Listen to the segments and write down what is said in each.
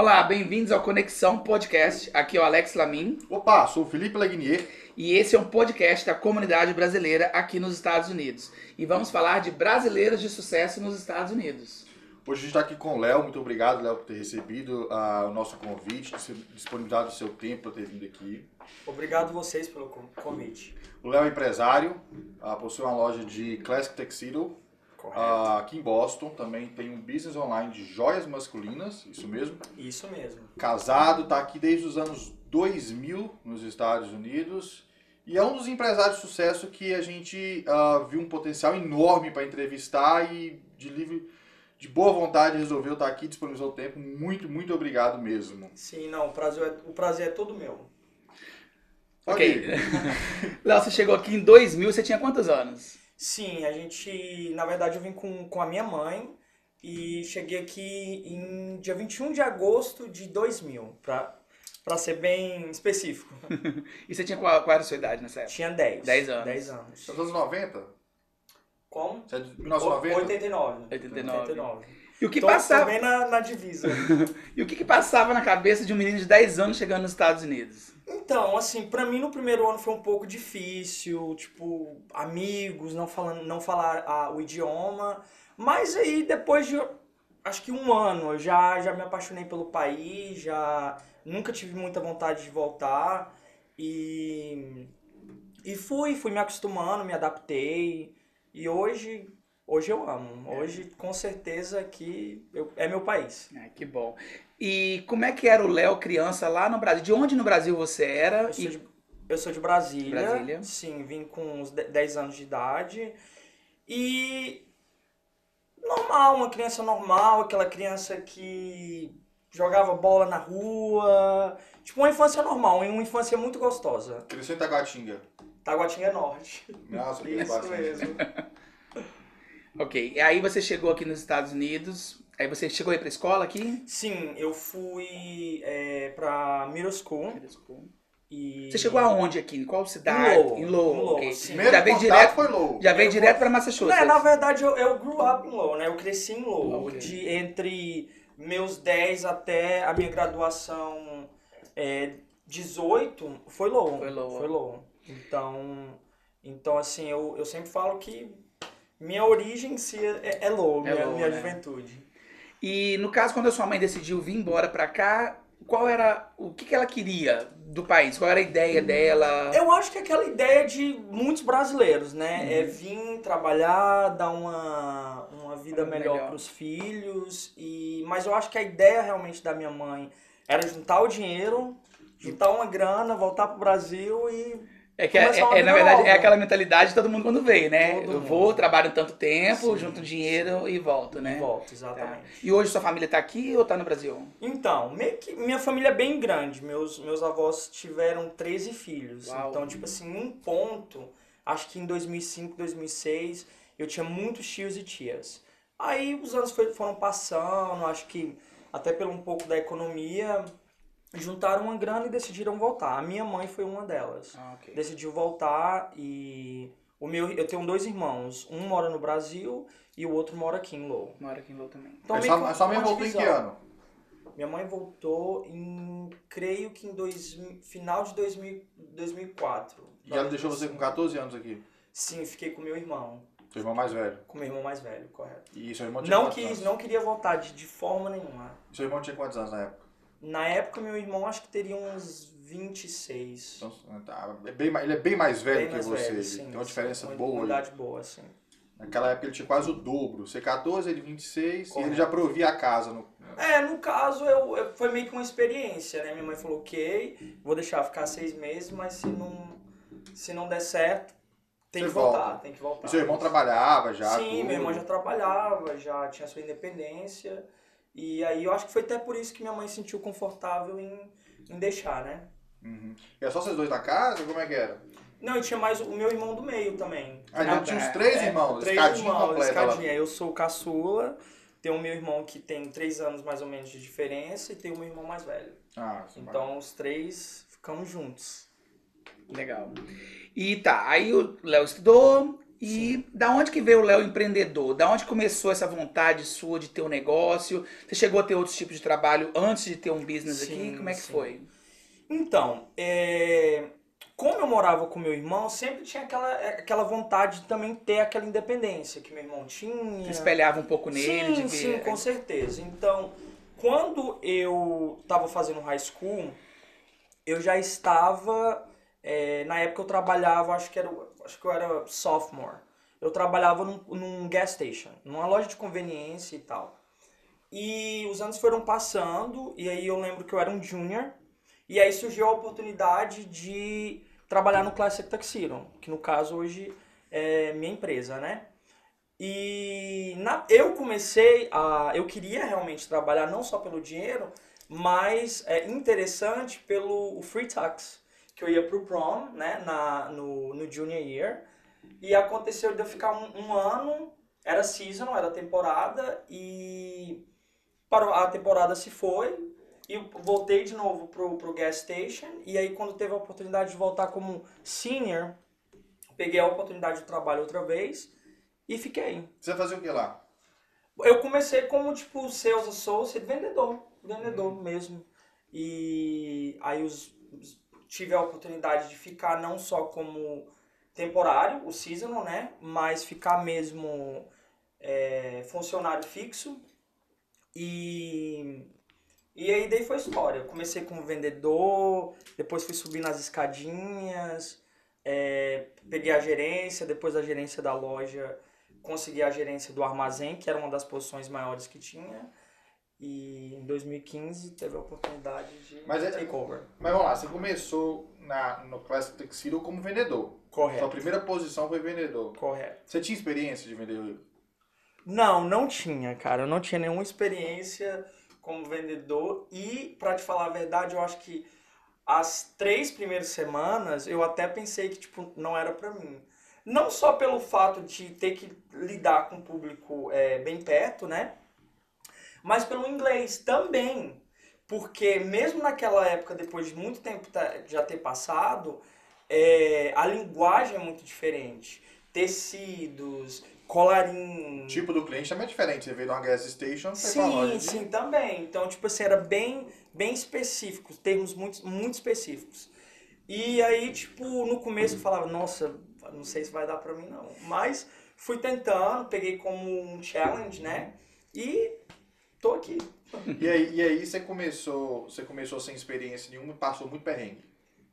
Olá, bem-vindos ao Conexão Podcast. Aqui é o Alex Lamin. Opa, sou o Felipe Lagnier. E esse é um podcast da comunidade brasileira aqui nos Estados Unidos. E vamos falar de brasileiros de sucesso nos Estados Unidos. Hoje a gente está aqui com o Léo. Muito obrigado, Léo, por ter recebido uh, o nosso convite, ter disponibilizado o seu tempo para ter vindo aqui. Obrigado vocês pelo convite. O Léo é empresário, uh, possui uma loja de Classic Tuxedo uh, aqui em Boston. Também tem um business online de joias masculinas, isso mesmo? Isso mesmo. Casado, está aqui desde os anos 2000 nos Estados Unidos. E é um dos empresários de sucesso que a gente viu um potencial enorme para entrevistar e de livre de boa vontade resolveu estar aqui, disponibilizou o tempo. Muito, muito obrigado mesmo. Sim, não, o prazer é, o prazer é todo meu. Ok. Léo, você chegou aqui em 2000, você tinha quantos anos? Sim, a gente, na verdade, eu vim com, com a minha mãe e cheguei aqui em dia 21 de agosto de 2000, pra, pra ser bem específico. e você tinha qual, qual era a sua idade nessa época? Tinha 10. 10 anos. 10 anos. Você é dos anos 90? Como? Você é de 1990? 89. 89. 89. E o que tô, passava... Tô bem na, na divisa. e o que, que passava na cabeça de um menino de 10 anos chegando nos Estados Unidos? Então, assim, para mim no primeiro ano foi um pouco difícil, tipo, amigos, não falando, não falar ah, o idioma, mas aí depois de acho que um ano eu já já me apaixonei pelo país, já nunca tive muita vontade de voltar e e fui, fui me acostumando, me adaptei. E hoje, hoje eu amo. Hoje, com certeza, que eu, é meu país. Ai, que bom. E como é que era o Léo criança lá no Brasil? De onde no Brasil você era? Eu sou, e... de, eu sou de Brasília. Brasília. Sim, vim com uns 10 anos de idade. E normal, uma criança normal, aquela criança que jogava bola na rua. Tipo, uma infância normal, uma infância muito gostosa. Cresceu em Taguatinga. Taguatinga Norte. Nossa, Isso mesmo. Ok, e aí você chegou aqui nos Estados Unidos, aí você chegou aí pra escola aqui? Sim, eu fui é, pra Middle School. Middle School. E... Você chegou aonde aqui? Em qual cidade? Em Lowell. Em Lowell, Em Lowell, ok. sim. Primeiro Já veio direto, foi Lowell. já veio direto pra Massachusetts. É, na verdade, eu, eu grew up em Lowell, né? Eu cresci em Lowell. Ok. De, entre meus 10 até a minha graduação é, 18, foi Lowell. Foi Lowell. Foi Lowell. Então, então assim, eu, eu sempre falo que minha origem em si é, é Lowell, É minha, minha né? juventude. E no caso, quando a sua mãe decidiu vir embora pra cá, qual era, o que, que ela queria do país? Qual era a ideia dela? Eu acho que é aquela ideia de muitos brasileiros, né? Uhum. É vir trabalhar, dar uma, uma vida Uma melhor melhor. para os filhos. E, mas eu acho que a ideia realmente da minha mãe era juntar o dinheiro, juntar uma grana, voltar pro Brasil e. É que, é, é- na verdade, nova. é aquela mentalidade de todo mundo quando vem, né? Todo Eu mundo. vou, trabalho tanto tempo, Sim, junto dinheiro e volto, né? E volto, Tá. exatamente. E hoje sua família tá aqui ou tá no Brasil? Então, meio que minha família é bem grande. Meus, meus avós tiveram 13 filhos. Uau. Então, tipo assim, num ponto, acho que em 2005, 2006, eu tinha muitos tios e tias. Aí os anos foram passando, acho que até pelo um pouco da economia, juntaram uma grana e decidiram voltar. A minha mãe foi uma delas. Ah, ok. Decidiu voltar e o meu, eu tenho dois irmãos. Um mora no Brasil e o outro mora aqui em Lowell. Mora aqui em Lowell também. Então, Mas meio sua, que a sua mãe voltou em que ano? Minha mãe voltou em, creio que em dois, final de 2000, 2004. E ela deixou você com 14 anos aqui. Sim, fiquei com meu irmão, Seu irmão mais velho. com meu irmão mais velho, correto. E seu irmão tinha Não quis, anos? não queria voltar de, de forma nenhuma. Seu irmão tinha quantos anos na época? Na época, meu irmão acho que teria uns 26. Então, tá, é bem, ele é bem mais velho bem que mais você. velho, sim, tem uma sim, diferença uma- boa. Uma idade boa, sim. Naquela época ele tinha quase o dobro. Você 14, ele 26 e Correto. ele já provia a casa. No... É, no caso, eu, eu- foi meio que uma experiência, né? Minha mãe falou, ok, vou deixar ficar seis meses, mas se não, se não der certo, tem Você que voltar, volta. tem que voltar. E seu irmão trabalhava já? Sim, tudo. meu irmão já trabalhava, já tinha sua independência. E aí eu acho que foi até por isso que minha mãe se sentiu confortável em, em deixar, né? Uhum. E é só vocês dois na casa? Como é que era? Não, e tinha mais o meu irmão do meio também. Ah, então Ah, tinha uns três É, irmãos, Três escadinha irmãos, escadinha. Eu sou o caçula, tem o meu irmão que tem três anos mais ou menos de diferença e tem o meu irmão mais velho. Ah, sim, Então os três ficamos juntos. Legal. E tá, aí o Léo estudou, E da onde que veio o Léo empreendedor? Da onde começou essa vontade sua de ter um negócio? Você chegou a ter outros tipos de trabalho antes de ter um business aqui? Sim, Como é que sim. foi? Então, é, como eu morava com meu irmão, sempre tinha aquela, aquela vontade de também ter aquela independência que meu irmão tinha. Você espelhava um pouco nele? Sim, sim, com certeza. Então, quando eu estava fazendo high school, eu já estava. é, na época eu trabalhava, acho que, era, acho que eu era sophomore. Eu trabalhava num, num gas station, numa loja de conveniência e tal. E os anos foram passando, e aí eu lembro que eu era um junior, e aí surgiu a oportunidade de trabalhar no Classic Tuxedo, que no caso hoje é minha empresa, né? E na, eu comecei a. Eu queria realmente trabalhar não só pelo dinheiro, mas é interessante pelo o free tux, que eu ia pro prom, né, na, no, no junior year. E aconteceu de eu ficar um, um ano, era season, era temporada, e parou, a temporada se foi, e voltei de novo pro, pro gas station, e aí quando teve a oportunidade de voltar como senior, peguei a oportunidade de trabalho outra vez, e fiquei. Você fazia o que lá? Eu comecei como, tipo, sales associate, vendedor. Vendedor mesmo. E aí os- tive a oportunidade de ficar não só como temporário, o seasonal, né? Mas ficar mesmo é, funcionário fixo. E, e aí daí foi história. Eu comecei como vendedor, depois fui subir nas escadinhas, é, peguei a gerência, depois a gerência da loja consegui a gerência do armazém, que era uma das posições maiores que tinha. E em 2015 teve a oportunidade de Mas é- takeover. Mas vamos lá, você começou na, no Classic Tuxedo como vendedor. Sua Correto. primeira posição foi vendedor. Correto. Você tinha experiência de vender? Não, não tinha, cara. Eu não tinha nenhuma experiência como vendedor. E, pra te falar a verdade, eu acho que as três primeiras semanas eu até pensei que, tipo, não era pra mim. Não só pelo fato de ter que lidar com o público é, bem perto, né? Mas pelo inglês também. Porque mesmo naquela época, depois de muito tempo tá- já ter passado, é, a linguagem é muito diferente. Tecidos, colarinho. Tipo do cliente também é diferente. Você veio de uma gas station, loja Sim, de... sim, também. Então, tipo assim, era bem, bem específico, termos muito, muito específicos. E aí, tipo, no começo eu falava, nossa, não sei se vai dar pra mim não. Mas fui tentando, peguei como um challenge, né? E tô aqui. E aí, e aí você começou, você começou sem experiência nenhuma e passou muito perrengue.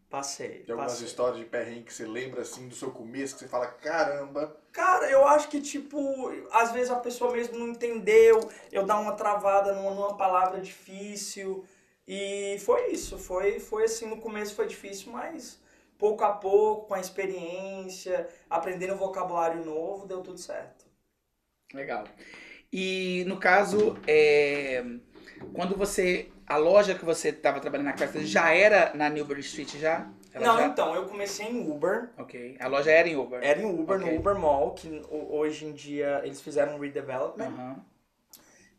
Passei. Tem algumas passei. histórias de perrengue que você lembra assim do seu começo, que você fala, caramba. Cara, eu acho que, tipo, às vezes a pessoa mesmo não entendeu, eu dar uma travada numa, numa palavra difícil. E foi isso, foi, foi assim, no começo foi difícil, mas pouco a pouco, com a experiência, aprendendo vocabulário novo, deu tudo certo. Legal. E no caso, é, quando você. A loja que você estava trabalhando na casa já era na Newbury Street já? Ela não, já- então, eu comecei em Uber, Ok. A loja era em Uber. era em Uber, Ok. no Uber Mall, que ho- hoje em dia eles fizeram um redevelopment. Aham.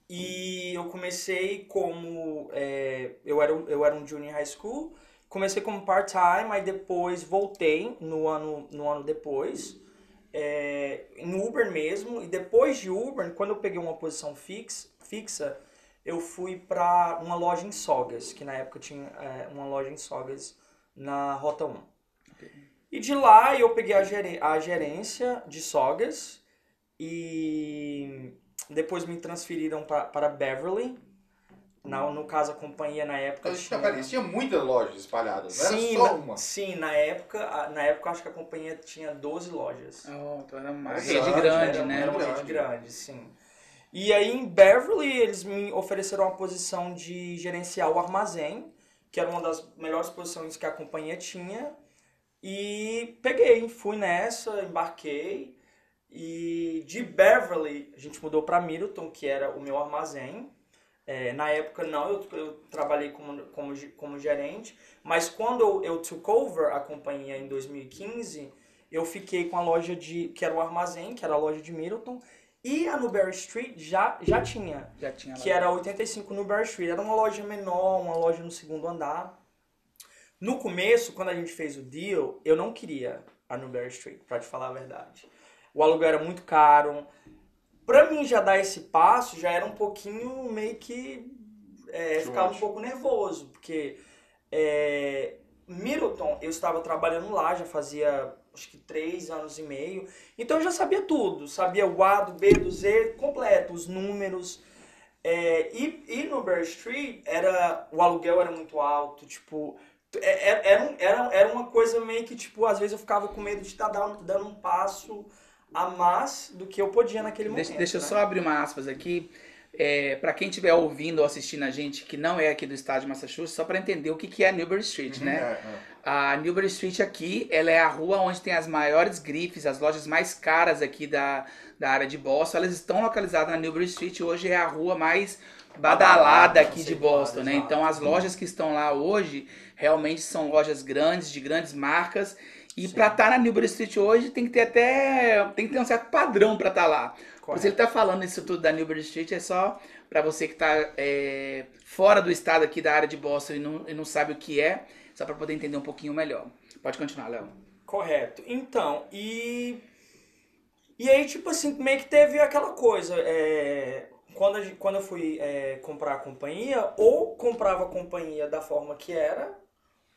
E eu comecei como. é, eu, era, um- eu era um junior high school. Comecei como part-time, aí depois voltei no ano, no ano depois. É, no Uber mesmo. E depois de Uber, quando eu peguei uma posição fix, fixa, eu fui pra uma loja em Sogas, que na época tinha é, uma loja em Sogas na Rota 1. E de lá eu peguei a, gere- a gerência de Sogas e depois me transferiram para Beverly. Na, no caso, a companhia na época Então, tinha... tinha, tinha muitas lojas espalhadas, não Sim, era só na, uma. sim, na época, a- na época eu acho que a companhia tinha 12 lojas. Oh, então era uma rede grande, grande, era, né? Era uma Grande. rede grande, sim. E aí em Beverly eles me ofereceram a posição de gerenciar o armazém, que era uma das melhores posições que a companhia tinha. E peguei, fui nessa, embarquei. E de Beverly a gente mudou para Middleton, que era o meu armazém. É, na época não, eu, eu trabalhei como, como, como gerente, mas quando eu, eu took over a companhia em 2015, eu fiquei com a loja de, que era o armazém, que era a loja de Middleton, e a Newberry Street já, já tinha, Já tinha lá. que era 85 Newberry Street. Era uma loja menor, uma loja no segundo andar. No começo, quando a gente fez o deal, eu não queria a Newberry Street, pra te falar a verdade. o aluguel era muito caro. Pra mim já dar esse passo, já era um pouquinho meio que. É, ficava um pouco nervoso, porque é, Middleton, eu estava trabalhando lá, já fazia acho que três anos e meio, então eu já sabia tudo, sabia o A do B do Z completo, os números. É, e, e no Bear Street era, o aluguel era muito alto, tipo, é, é, era, era, era uma coisa meio que, tipo, às vezes eu ficava com medo de estar dando, dando um passo a mais do que eu podia naquele Deixa, momento. deixa eu né? só abrir uma aspas aqui. É, para quem estiver ouvindo ou assistindo a gente que não é aqui do estado de Massachusetts, só para entender o que, que é Newbury Street, né? É, é. A Newbury Street aqui, ela é a rua onde tem as maiores grifes, as lojas mais caras aqui da, da área de Boston. Elas estão localizadas na Newbury Street. Hoje é a rua mais badalada Badalada, aqui de Boston, né? Então as lojas que estão lá hoje realmente são lojas grandes, de grandes marcas. E para estar na Newbury Street hoje tem que ter até tem que ter um certo padrão para estar lá. Correto. Se ele tá falando isso tudo da Newbury Street, é só para você que tá é, fora do estado aqui da área de Boston e não, e não sabe o que é, só para poder entender um pouquinho melhor. Pode continuar, Léo. Correto. Então, e. E aí, tipo assim, meio que teve aquela coisa. é, quando, gente- quando eu fui é, comprar a companhia, ou comprava a companhia da forma que era,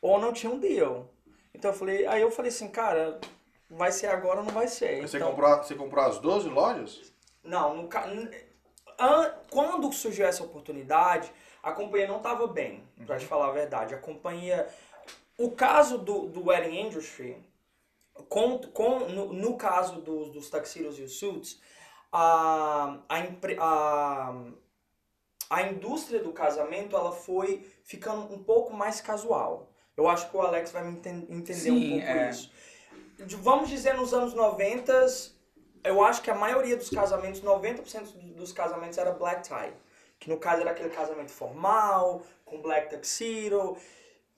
ou não tinha um deal. Então eu falei, aí eu falei assim, cara, vai ser agora ou não vai ser. Você, então, comprou, você comprou as 12 lojas? Não, no, ca- n- an- quando surgiu essa oportunidade, a companhia não estava bem, pra te falar a verdade. A companhia. O caso do, do wedding industry, com, com, no, no caso dos, dos tuxedos e os suits, a, a, a, a indústria do casamento ela foi ficando um pouco mais casual. Eu acho que o Alex vai me enten- entender Sim, um pouco é. isso. Vamos dizer, nos anos 90, eu acho que a maioria dos casamentos, 90% do- dos casamentos era black tie. Que no caso era aquele casamento formal, com black tuxedo.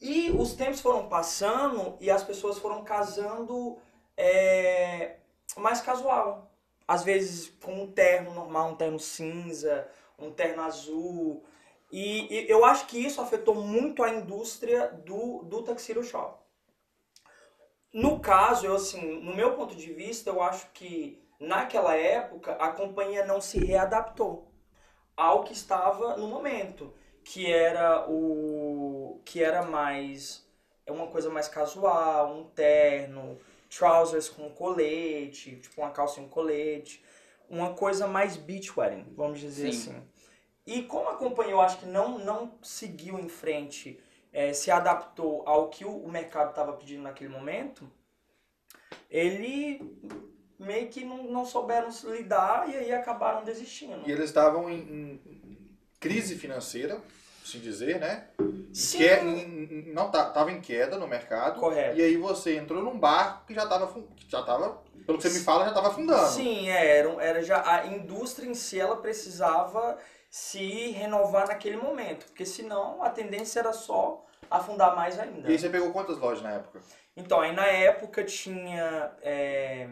E os tempos foram passando e as pessoas foram casando é, mais casual. Às vezes com um terno normal, um terno cinza, um terno azul. E, e eu acho que isso afetou muito a indústria do, do tuxedo shop. No caso, eu assim, no meu ponto de vista, eu acho que naquela época a companhia não se readaptou ao que estava no momento, que era o que era mais é uma coisa mais casual, um terno, trousers com colete, tipo uma calça e um colete, uma coisa mais beach wedding, vamos dizer Sim. assim. E como a companhia eu acho que não não seguiu em frente, eh, se adaptou ao que o, o mercado estava pedindo naquele momento, ele meio que não, não souberam se lidar e aí acabaram desistindo. E eles estavam em, em crise financeira, assim dizer, né? Sim. Que, em- em- não tá, tava em queda no mercado. Correto. E aí você entrou num barco que já tava, fun- que já tava pelo que você me fala, já tava afundando. Sim, é, era, era já a indústria em si ela precisava se renovar naquele momento, porque senão a tendência era só afundar mais ainda. E aí você pegou quantas lojas na época? Então, aí na época tinha. é,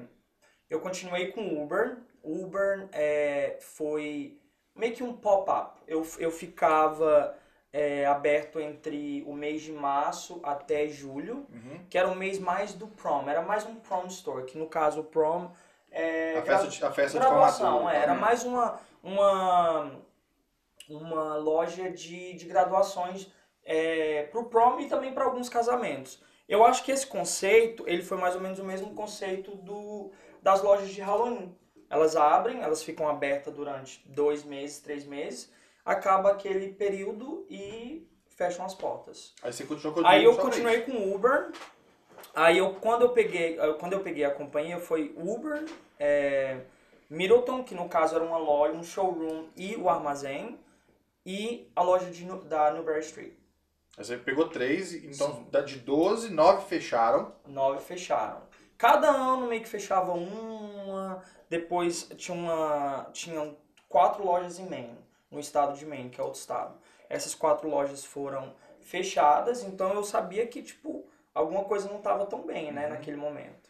eu continuei com Uber. Uber é, foi meio que um pop-up. Eu, eu ficava é, aberto entre o mês de março até julho, Uhum. que era o mês mais do prom. Era mais um prom store, que no caso o prom é. A festa de, a festa de formatura. é, era Uhum. mais uma, uma, uma loja de, de graduações é, pro prom e também para alguns casamentos. Eu acho que esse conceito, ele foi mais ou menos o mesmo conceito do, das lojas de Halloween. Elas abrem, elas ficam abertas durante dois meses, três meses, acaba aquele período e fecham as portas. Aí você continuou com o Aí eu continuei com o Uber. Aí eu quando eu peguei, quando eu peguei a companhia foi Uber, é, Middleton, que no caso era uma loja, um showroom e o armazém, e a loja de, da Newberry Street. Aí você pegou três, então da de 12, 9 fecharam. Nove fecharam. Cada ano meio que fechava uma, depois tinha uma, tinham quatro lojas em Maine, no estado de Maine, que é outro estado. Essas quatro lojas foram fechadas, então eu sabia que, tipo, alguma coisa não estava tão bem, né, naquele momento.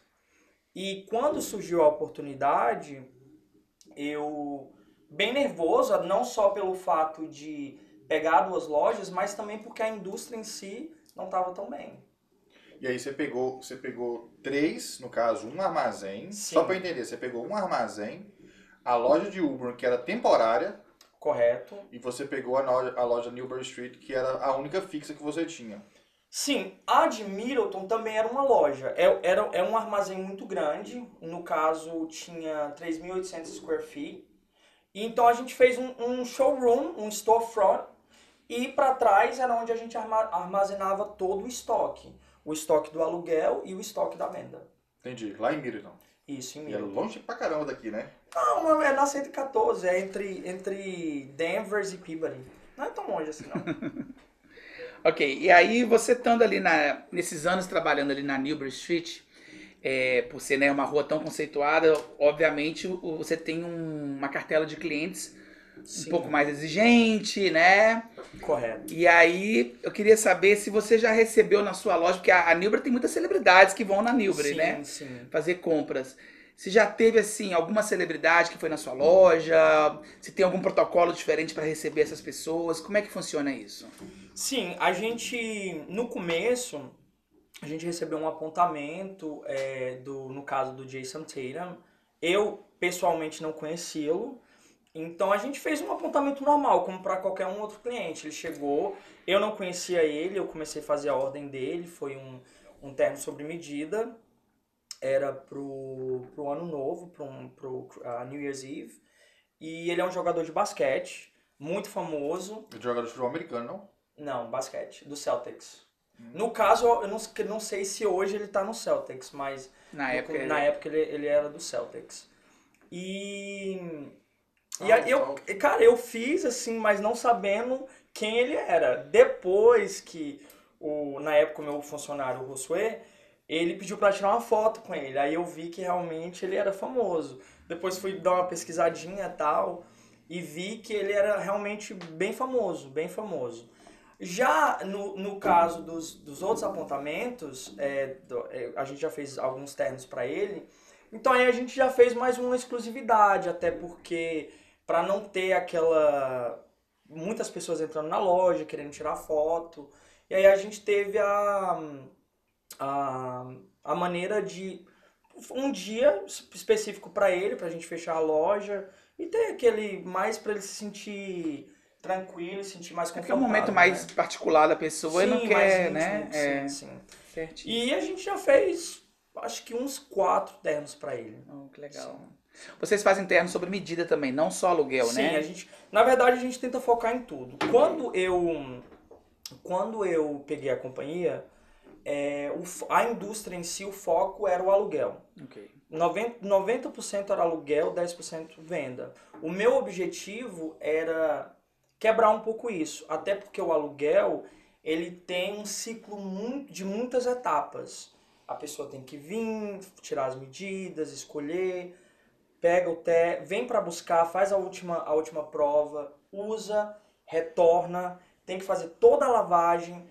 E quando surgiu a oportunidade, eu, bem nervoso, não só pelo fato de pegar duas lojas, mas também porque a indústria em si não estava tão bem. E aí você pegou, você pegou três, no caso, um armazém. Sim. Só para entender, você pegou um armazém, a loja de Uber, que era temporária, Correto. e você pegou a loja, a loja Newbury Street, que era a única fixa que você tinha. Sim, a de Middleton também era uma loja. É, era, é um armazém muito grande. No caso, tinha 3.800 square feet. Então a gente fez um, um showroom, um storefront. E para trás era onde a gente arma- armazenava todo o estoque. O estoque do aluguel e o estoque da venda. Entendi. Lá em Middleton. Isso, em E é Middleton. longe pra caramba daqui, né? Não, é na 114, é entre, entre Denver e Peabody. Não é tão longe assim, não. Ok, e aí você estando ali na, nesses anos trabalhando ali na Newbury Street, é, por ser né, uma rua tão conceituada, obviamente você tem um- uma cartela de clientes um Sim. pouco mais exigente, né? Correto. E aí eu queria saber se você já recebeu na sua loja, porque a, a Newbury tem muitas celebridades que vão na Newbury, sim, né? Sim. Fazer compras. Se já teve assim alguma celebridade que foi na sua loja, se tem algum protocolo diferente para receber essas pessoas, como é que funciona isso? Sim, a gente, no começo, a gente recebeu um apontamento, é, do, no caso do Jason Tatum. Eu, pessoalmente, não conheci-lo. Então, a gente fez um apontamento normal, como para qualquer um outro cliente. Ele chegou, eu não conhecia ele, eu comecei a fazer a ordem dele. Foi um, um terno sobre medida. Era pro, pro ano novo, pro, pro ah, New Year's Eve. E ele é um jogador de basquete, muito famoso. O jogador de futebol americano, não? Não, basquete, do Celtics. No caso, eu não, não sei se hoje ele tá no Celtics, mas Na no- época. na época ele, ele era do Celtics. E. E Ah, aí eu, cara, eu fiz assim, mas não sabendo quem ele era. Depois que, o, na época, o meu funcionário, o Josué, ele pediu pra tirar uma foto com ele. Aí eu vi que realmente ele era famoso. Depois fui dar uma pesquisadinha e tal, e vi que ele era realmente bem famoso, bem famoso. Já no, no caso dos, dos outros apontamentos, é, do- é, a gente já fez alguns ternos para ele, então aí a gente já fez mais uma exclusividade, até porque para não ter aquela muitas pessoas entrando na loja querendo tirar foto, e aí a gente teve a a, a maneira de um dia específico para ele, pra gente fechar a loja e ter aquele mais para ele se sentir tranquilo, se sentir mais É que é confortável. um momento mais né? particular da pessoa e não Sim, quer, íntimo, né? é, Sim, sim. certinho. E a gente já fez, acho que uns quatro ternos para ele. Oh, que legal. Vocês fazem terno sobre medida também, não só aluguel, Sim, né? a gente, na verdade a gente tenta focar em tudo. Quando eu quando eu peguei a companhia, é, o a indústria em si, o foco era o aluguel. Ok. 90%, 90% era aluguel, 10% venda. O meu objetivo era quebrar um pouco isso, até porque o aluguel ele tem um ciclo de muitas etapas. A pessoa tem que vir, tirar as medidas, escolher, pega o té, vem para buscar, faz a última, a última prova, usa, retorna, tem que fazer toda a lavagem,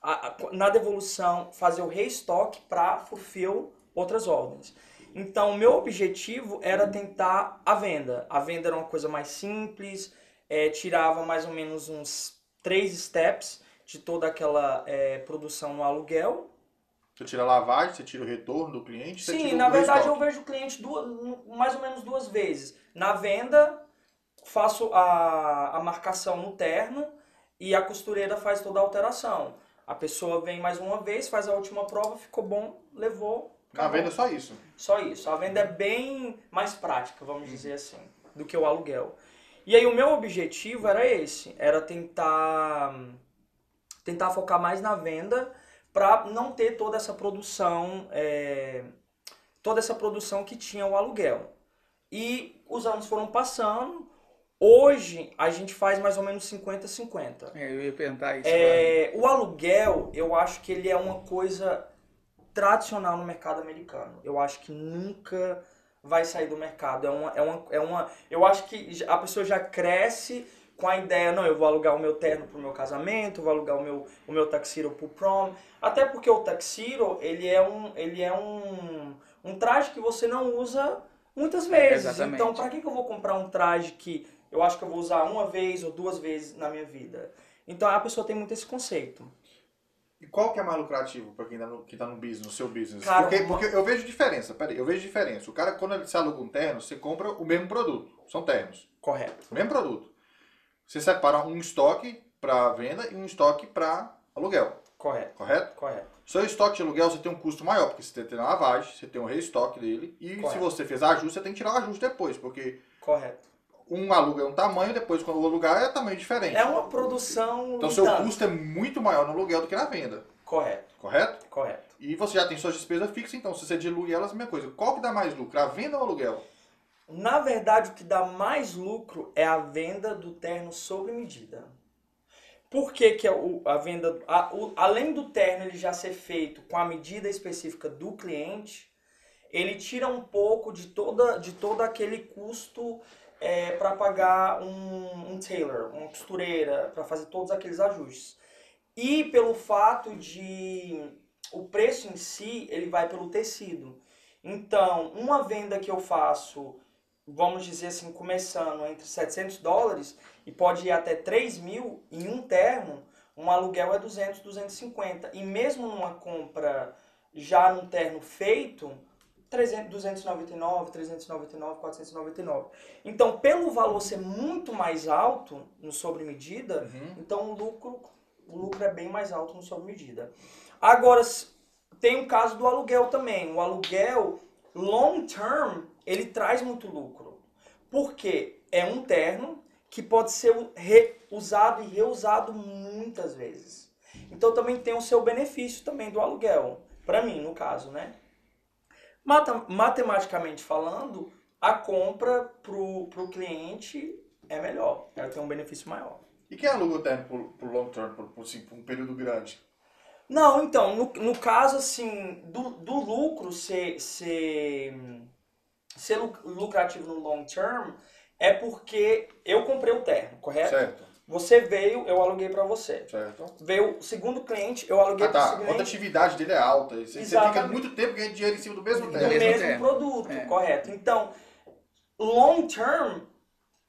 a- a- na devolução, fazer o restock para fulfill outras ordens. Então, o meu objetivo era tentar a venda. A venda era uma coisa mais simples, tirava mais ou menos uns três steps de toda aquela eh, produção no aluguel. Você tira a lavagem, você tira o retorno do cliente, Sim, na verdade eu vejo o cliente duas, mais ou menos duas vezes. Na venda, faço a, a marcação no terno e a costureira faz toda a alteração. A pessoa vem mais uma vez, faz a última prova, ficou bom, levou. Na acabou. venda é só isso. Só isso. A venda é bem mais prática, vamos dizer assim, do que o aluguel. E aí o meu objetivo era esse, era tentar tentar focar mais na venda para não ter toda essa produção, é, toda essa produção que tinha o aluguel. E os anos foram passando. Hoje a gente faz mais ou menos 50-50. É, eu ia perguntar isso. É, o aluguel, eu acho que ele é uma coisa tradicional no mercado americano. Eu acho que nunca vai sair do mercado. É uma, é uma, é uma, eu acho que a pessoa já cresce com a ideia, não, eu vou alugar o meu terno pro meu casamento, vou alugar o meu, o meu tuxedo pro prom. Até porque o tuxedo, ele é um, ele é um, um traje que você não usa muitas vezes. Exatamente. Então, para que, que eu vou comprar um traje que eu acho que eu vou usar uma vez ou duas vezes na minha vida? Então, a pessoa tem muito esse conceito. E qual que é mais lucrativo para quem tá no, quem tá no business, no seu business? Cara, porque, porque eu vejo diferença, peraí, eu vejo diferença. O cara, quando ele se aluga um terno, você compra o mesmo produto. São ternos. Correto. O mesmo produto. Você separa um estoque para venda e um estoque para aluguel, Correto. correto? Correto. Seu estoque de aluguel você tem um custo maior, porque você tem que ter a lavagem, você tem um reestoque dele. E se Correto. você fez ajuste, você tem que tirar o ajuste depois, porque Correto. Um aluga é um tamanho, depois quando o alugar é tamanho diferente. É uma produção. Então seu tanto. custo é muito maior no aluguel do que na venda, Correto. correto? Correto. E você já tem suas despesas fixas, então se você dilui elas, a mesma coisa. Qual que dá mais lucro, a venda ou o aluguel? Na verdade, o que dá mais lucro é a venda do terno sob medida. Por que, que é o- a venda, a- o- além do terno ele já ser feito com a medida específica do cliente, ele tira um pouco de toda de todo aquele custo para pagar um, um tailor, uma costureira, para fazer todos aqueles ajustes. E pelo fato de o preço em si, ele vai pelo tecido. Então, uma venda que eu faço, vamos dizer assim, começando entre 700 dólares e pode ir até 3 mil em um terno, um aluguel é 200, 250. E mesmo numa compra já num terno feito, 300, 299, 399, 499. Então, pelo valor ser muito mais alto no sobre medida, Uhum. então o lucro, o lucro é bem mais alto no sob medida. Agora, tem o caso do aluguel também. O aluguel long term, ele traz muito lucro. Porque é um terno que pode ser usado e reusado muitas vezes. Então também tem o seu benefício também do aluguel. Para mim, no caso, né? Matematicamente falando, a compra pro, pro cliente é melhor. Ela tem um benefício maior. E quem aluga o terno por, por long term, por, assim, por um período grande? Não, então, no, no caso, assim, do, do lucro ser, ser, ser lu- lucrativo no long term, é porque eu comprei o terno, correto? Certo, Você veio, eu aluguei pra você. certo. Veio o segundo cliente, eu aluguei Ah tá, a segundo cliente rotatividade dele é alta. Você, você Exatamente. fica muito tempo ganhando dinheiro em cima do mesmo do Do mesmo mesmo, terno. produto, É. correto. Então, long term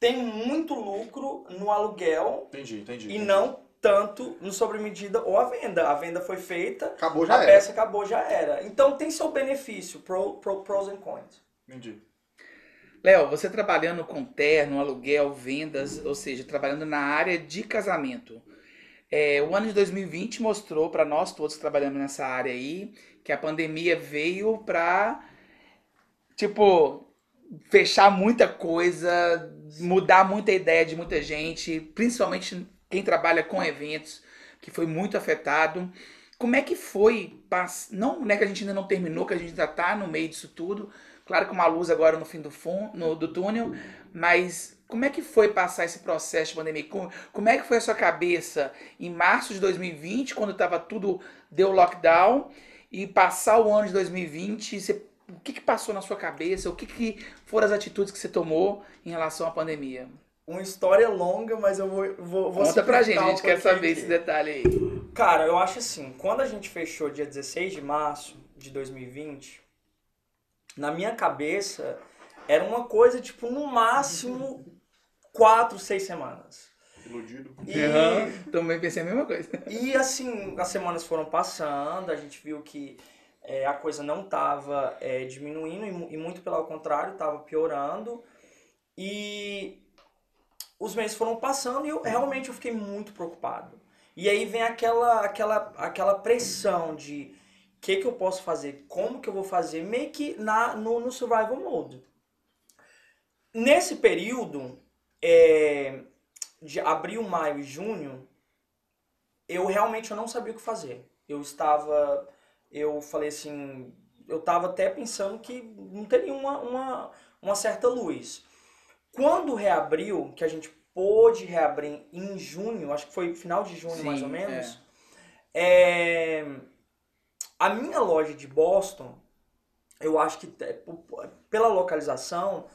tem muito lucro no aluguel Entendi, entendi. e entendi. não tanto no sobremedida ou a venda. A venda foi feita, Acabou, já a era. peça acabou, já era. Então tem seu benefício, pro, pro, pros and cons. Entendi. Léo, você trabalhando com terno, aluguel, vendas, ou seja, trabalhando na área de casamento. É, o ano de 2020 mostrou para nós todos que trabalhamos nessa área aí que a pandemia veio para, tipo, fechar muita coisa, mudar muita ideia de muita gente, principalmente quem trabalha com eventos, que foi muito afetado. Como é que foi? Não, não é que a gente ainda não terminou, que a gente ainda está no meio disso tudo. Claro que uma luz agora no fim do, fun, no, do túnel, mas como é que foi passar esse processo de pandemia? Como, como é que foi a sua cabeça em março de 2020, quando estava tudo, deu lockdown, e passar o ano de 2020, você- o que, que passou na sua cabeça? O que, que foram as atitudes que você tomou em relação à pandemia? Uma história longa, mas eu vou, vou, vou Conta pra gente, a gente quer saber aqui. esse detalhe aí. Cara, eu acho assim, quando a gente fechou dia 16 de março de 2020, na minha cabeça era uma coisa tipo no máximo quatro, seis semanas. Iludido. E, Aham, também pensei a mesma coisa. e assim, as semanas foram passando, a gente viu que é, a coisa não estava diminuindo e, e muito pelo contrário, estava piorando. E os meses foram passando e eu realmente eu fiquei muito preocupado. E aí vem aquela aquela aquela pressão de o que que eu posso fazer, como que eu vou fazer, meio que na no, no survival mode. Nesse período é, de abril, maio e junho, eu realmente eu não sabia o que fazer. Eu estava, eu falei assim, eu estava até pensando que não teria uma, uma, uma certa luz. Quando reabriu, que a gente pôde reabrir em junho, acho que foi final de junho Sim, mais ou menos, é, a minha loja de Boston, eu acho que pela localização,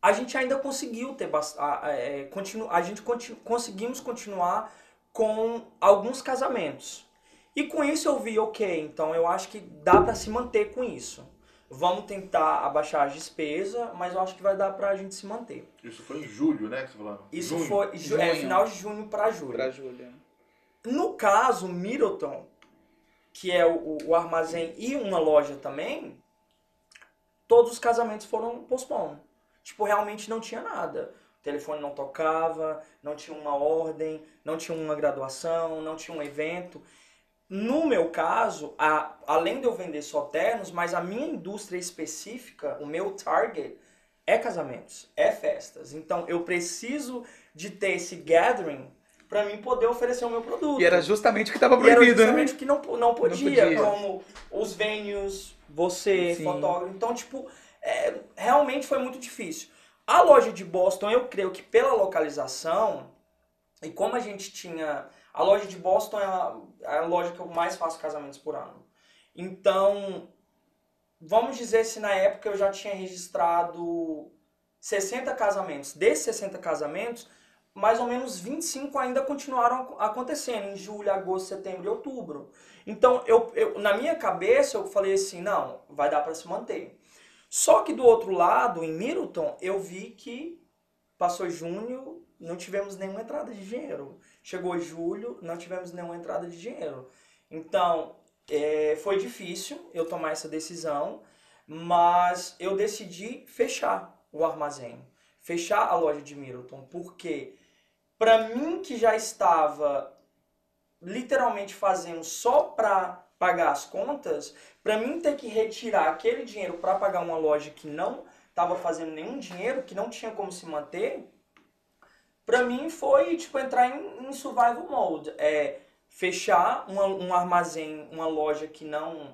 a gente ainda conseguiu ter bast- a, a- é, continu, a gente conti- conseguimos continuar com alguns casamentos. E com isso eu vi, ok, então eu acho que dá para se manter com isso. Vamos tentar abaixar as despesas, mas eu acho que vai dar pra gente se manter. Isso foi em julho, né? Que você tá falando? Isso Junho. foi ju- é, final de junho para julho. Pra Júlia. No caso, Middleton, que é o, o armazém e uma loja também, todos os casamentos foram postpostos. Tipo, realmente não tinha nada. O telefone não tocava, não tinha uma ordem, não tinha uma graduação, não tinha um evento. No meu caso, a, além de eu vender só ternos, mas a minha indústria específica, o meu target, é casamentos, é festas. Então eu preciso de ter esse gathering para mim poder oferecer o meu produto. E era justamente o que estava E era proibido, justamente né? o que não, não, podia, podia. como os venues, você, Sim. fotógrafo. Então, tipo, é, realmente foi muito difícil. A loja de Boston, eu creio que pela localização, e como a gente tinha. A loja de Boston é a, é a loja que eu mais faço casamentos por ano. Então, vamos dizer se na época eu já tinha registrado 60 casamentos. Desses 60 casamentos, mais ou menos 25 ainda continuaram ac- acontecendo em julho, agosto, setembro e outubro. Então, eu, eu, na minha cabeça, eu falei assim, não, vai dar para se manter. Só que do outro lado, em Middleton, eu vi que passou junho, não tivemos nenhuma entrada de dinheiro. Chegou julho, não tivemos nenhuma entrada de dinheiro. Então, é, foi difícil eu tomar essa decisão, mas eu decidi fechar o armazém, fechar a loja de Middleton, porque para mim que já estava literalmente fazendo só para pagar as contas, para mim ter que retirar aquele dinheiro para pagar uma loja que não estava fazendo nenhum dinheiro, que não tinha como se manter, para mim foi tipo entrar em, em survival mode, é fechar uma, um armazém, uma loja que não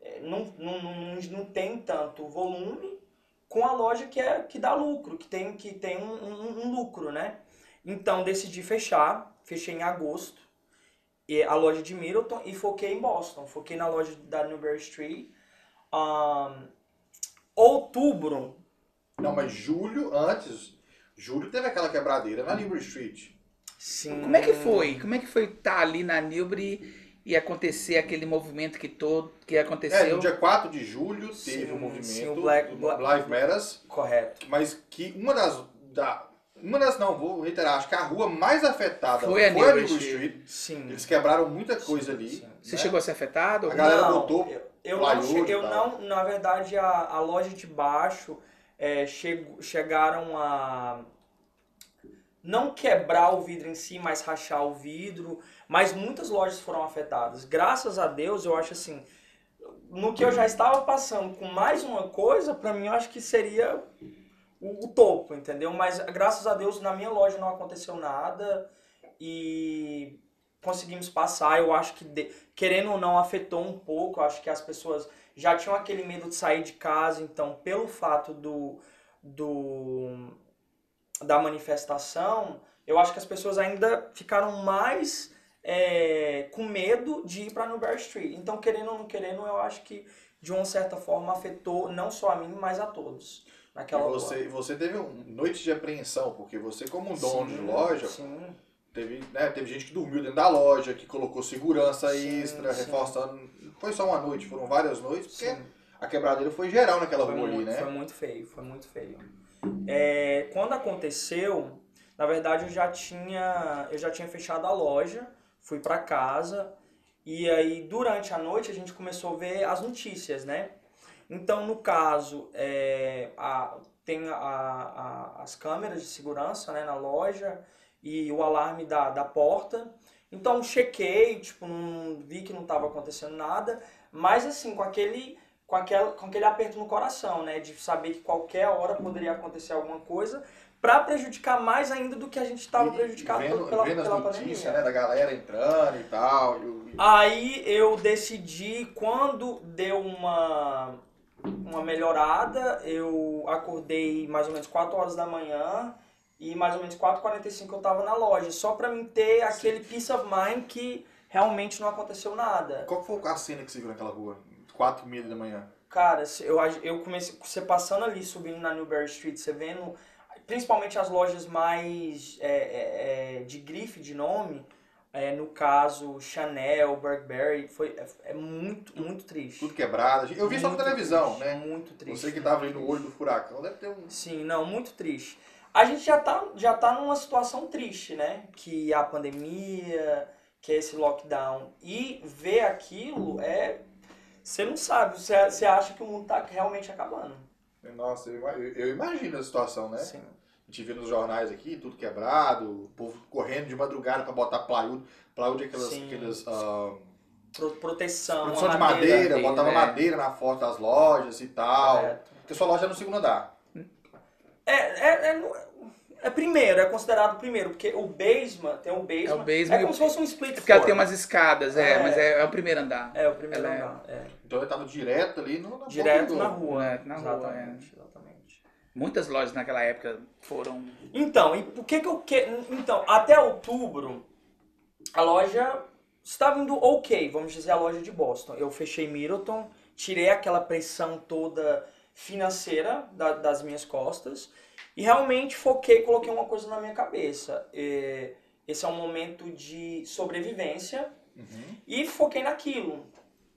é, não, não, não, não tem tanto volume com a loja que é que dá lucro, que tem que tem um, um- um lucro, né? Então decidi fechar, fechei em agosto e a loja de Middleton e foquei em Boston, foquei na loja da Newberry Street. Ahn, outubro, Não, mas julho, antes, julho teve aquela quebradeira na Liberty Street. sim. Como é que foi? Como é que foi estar ali na Newbury e acontecer aquele movimento que todo que É, aconteceu? no dia 4 de julho teve Sim, o movimento sim, o Black- do Black- Live Matters, Correto. mas que uma das... Da, uma das, não, vou reiterar, acho que a rua mais afetada Foi a Newbury Street. Sim. Eles quebraram muita coisa ali. Sim. Você né? chegou a ser afetado? A galera não, botou eu, eu não, cheguei, eu não, na verdade, a, a loja de baixo é, chego- chegaram a não quebrar o vidro em si, mas rachar o vidro, mas muitas lojas foram afetadas. Graças a Deus, eu acho assim, no que eu já estava passando com mais uma coisa, pra mim eu acho que seria o, o topo, entendeu? Mas graças a Deus na minha loja não aconteceu nada e conseguimos passar. Eu acho que, de- querendo ou não, afetou um pouco. Eu acho que as pessoas já tinham aquele medo de sair de casa, então, pelo fato do, do da manifestação, eu acho que as pessoas ainda ficaram mais é, com medo de ir para Newberry Street. Então, querendo ou não querendo, eu acho que de uma certa forma afetou não só a mim, mas a todos naquela rua. você, e você teve um noite de apreensão, porque você, como um dono de Sim, loja, Sim. teve, né, teve gente que dormiu dentro da loja, que colocou segurança Sim, extra, reforçando. Foi só uma noite, foram várias noites, porque a quebradeira foi geral naquela Foi rua ali, muito, né? foi muito feio, foi muito feio. É, quando aconteceu, na verdade eu já tinha, eu já tinha fechado a loja, fui pra casa e aí durante a noite a gente começou a ver as notícias, né? Então no caso é, a- tem a- a- as câmeras de segurança né, na loja e o alarme da, da porta. Então chequei, tipo, não vi que não estava acontecendo nada, mas assim, com aquele com, aquela, com aquele aperto no coração, né? De saber que qualquer hora poderia acontecer alguma coisa para prejudicar mais ainda do que a gente estava prejudicado vendo, pela, vendo pela notícias, né, da galera entrando e tal. e Aí eu decidi, quando deu uma, uma melhorada, eu acordei mais ou menos 4 horas da manhã e mais ou menos 4h45 eu tava na loja, só pra mim ter aquele peace of mind que realmente não aconteceu nada. Qual foi a cena que você viu naquela rua? Quatro e meia da manhã. Cara, eu, eu comecei, você passando ali, subindo na Newberry Street, você vendo, principalmente as lojas mais é, é, é, de grife, de nome, é, no caso Chanel, Burberry, foi, é, é muito, muito triste. Tudo quebrado. Eu vi só na Muito televisão, triste, né? Muito triste. Você que tava aí no olho do furacão, deve ter um. Sim, não, muito triste. A gente já tá, já tá numa situação triste, né? Que a pandemia, que é esse lockdown, e ver aquilo é. Você não sabe, você, você acha que o mundo tá realmente acabando. Nossa, eu- eu imagino a situação, né? Sim. A gente vê nos jornais aqui, tudo quebrado, o povo correndo de madrugada pra botar plywood. Plywood é aquelas, Sim. aquelas ah, Pro- proteção, produção a de madeira, madeira, botava é. madeira na porta das lojas e tal. Correto. Porque sua loja é no segundo andar. É, é, é, é primeiro, é considerado primeiro, porque o basement, tem o basement, É o basement e como se fosse um split É porque ela tem umas escadas, é, É. mas é, é o primeiro andar. É, o primeiro Ela é- andar, é. Então eu tava direto ali no, na Direto na rua. É, na rua, exatamente, exatamente. Muitas lojas naquela época foram. Então, e o que que eu que... Então, até outubro, a loja estava indo ok, vamos dizer, a loja de Boston. Eu fechei Middleton, tirei aquela pressão toda financeira da- das minhas costas e realmente foquei, coloquei uma coisa na minha cabeça. É, esse é um momento de sobrevivência Uhum. e foquei naquilo.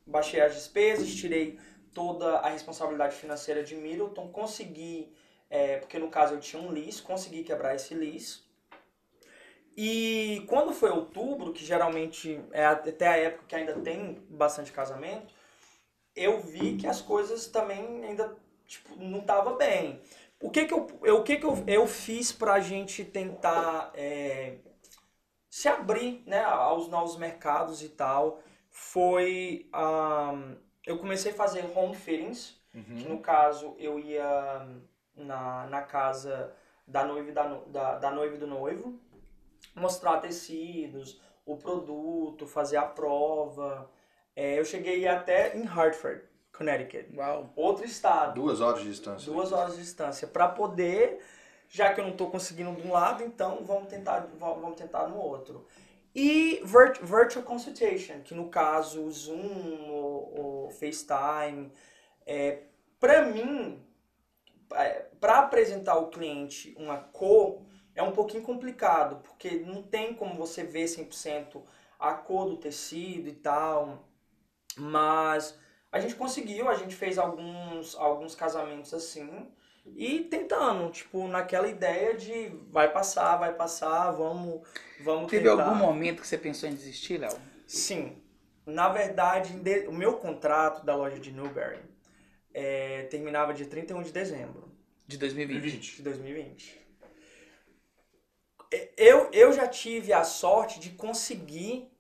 Baixei as despesas, tirei toda a responsabilidade financeira de Middleton, consegui, é, porque no caso eu tinha um lease, consegui quebrar esse lease. E quando foi outubro, que geralmente é até a época que ainda tem bastante casamento, eu vi que as coisas também ainda tipo, não estavam bem. O que que eu, eu- o que que eu, eu fiz pra gente tentar é, se abrir né, aos novos mercados e tal? Foi. ahn, eu comecei a fazer home fittings, que Uhum. no caso eu ia na, na casa da noiva, e da, da, da noiva e do noivo, mostrar tecidos, o produto, fazer a prova. É, eu cheguei até em Hartford, Connecticut, Uau. outro estado, Duas horas de distância. duas horas de distância, para poder, já que eu não estou conseguindo de um lado, então vamos tentar, vamos tentar no outro. E virt- Virtual Consultation, que no caso o Zoom, o, o FaceTime, é, para mim, para apresentar ao cliente uma cor é um pouquinho complicado, porque não tem como você ver 100% a cor do tecido e tal, mas a gente conseguiu, a gente fez alguns, alguns casamentos assim, e tentando, tipo, naquela ideia de vai passar, vai passar, vamos, vamos Teve tentar. algum momento que você pensou em desistir, Léo? Sim. Na verdade, de- o meu contrato da loja de Newberry é, terminava dia 31 de dezembro De 2020. 2020. de 2020. E- Eu, eu já tive a sorte de conseguir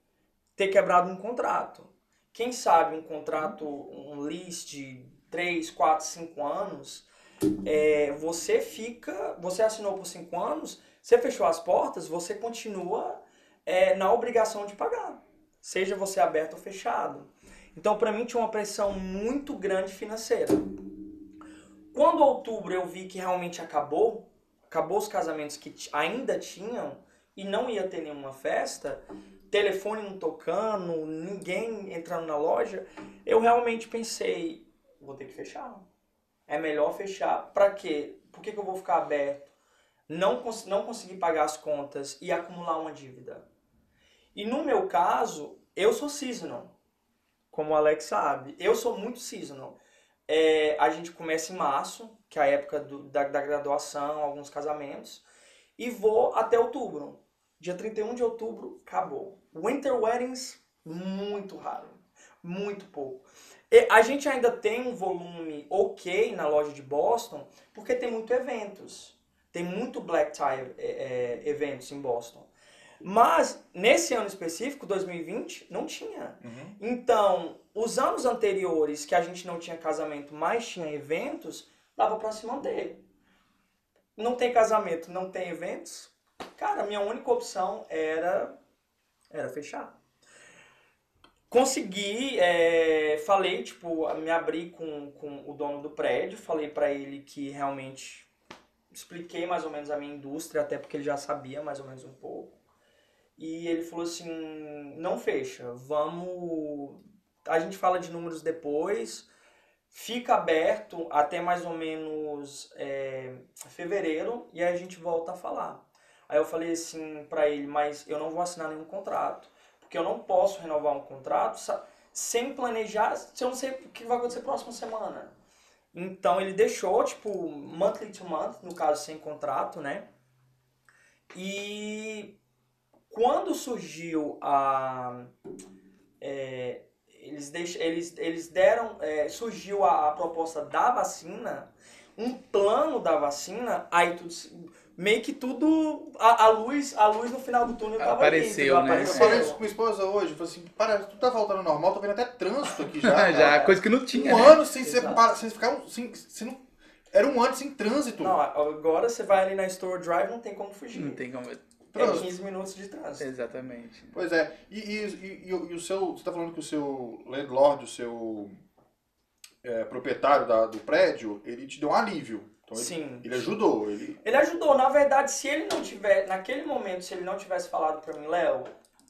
ter quebrado um contrato. Quem sabe um contrato, um lease de 3, 4, 5 anos, é, você fica, você assinou por 5 anos, você fechou as portas, você continua é, na obrigação de pagar, seja você aberto ou fechado. Então, para mim, tinha uma pressão muito grande financeira. Quando outubro eu vi que realmente acabou, acabou os casamentos que ainda tinham e não ia ter nenhuma festa, telefone não tocando, ninguém entrando na loja, eu realmente pensei, vou ter que fechar. É melhor fechar. Pra quê? Por que, que eu vou ficar aberto? Não, cons não conseguir pagar as contas e acumular uma dívida. E no meu caso, eu sou seasonal. Como o Alex sabe. Eu sou muito seasonal. É, a gente começa em março, que é a época do- da, da graduação, alguns casamentos, e vou até outubro. Dia 31 de outubro, acabou. Winter weddings, muito raro. Muito pouco. E a gente ainda tem um volume ok na loja de Boston, porque tem muito eventos. Tem muito black tie é, é, eventos em Boston. Mas, nesse ano específico, 2020, não tinha. Uhum. Então, os anos anteriores que a gente não tinha casamento, mas tinha eventos, dava pra se manter. Não tem casamento, não tem eventos. Cara, minha única opção era era fechar. Consegui, é, falei, tipo, me abri com, com o dono do prédio, falei pra ele que realmente expliquei mais ou menos a minha indústria, até porque ele já sabia mais ou menos um pouco. E ele falou assim: não fecha, vamos. A gente fala de números depois, fica aberto até mais ou menos é, fevereiro e aí a gente volta a falar. Aí eu falei assim pra ele: mas eu não vou assinar nenhum contrato, porque eu não posso renovar um contrato sem planejar, se eu não sei o que vai acontecer próxima semana. Então ele deixou, tipo, monthly to month, no caso sem contrato, né? E Quando surgiu a. é, eles, deix, eles, eles deram. é, surgiu a, a proposta da vacina, um plano da vacina, aí tudo. Meio que tudo. A, a luz, a luz no final do túnel tava Apareceu, ali, né? Eu É. falei isso com minha esposa hoje, falei assim, para, tu tá voltando ao normal, tô vendo até trânsito aqui já. Já, cara. coisa que não tinha, Um né? ano sem, ser, Exato. para, sem ficar. um- Sem, sem, não- era um ano sem trânsito. Não, agora você vai ali na Store Drive, não tem como fugir. Não tem como... É Trânsito. 15 minutos de trânsito. Exatamente. Pois é. E, e, e, e o- e o seu. Você tá falando que o seu landlord, o seu é, proprietário da- do prédio, ele te deu um alívio. Então ele, Sim. ele ajudou. Ele, Ele ajudou, na verdade, se ele não tiver, naquele momento, se ele não tivesse falado pra mim, Léo,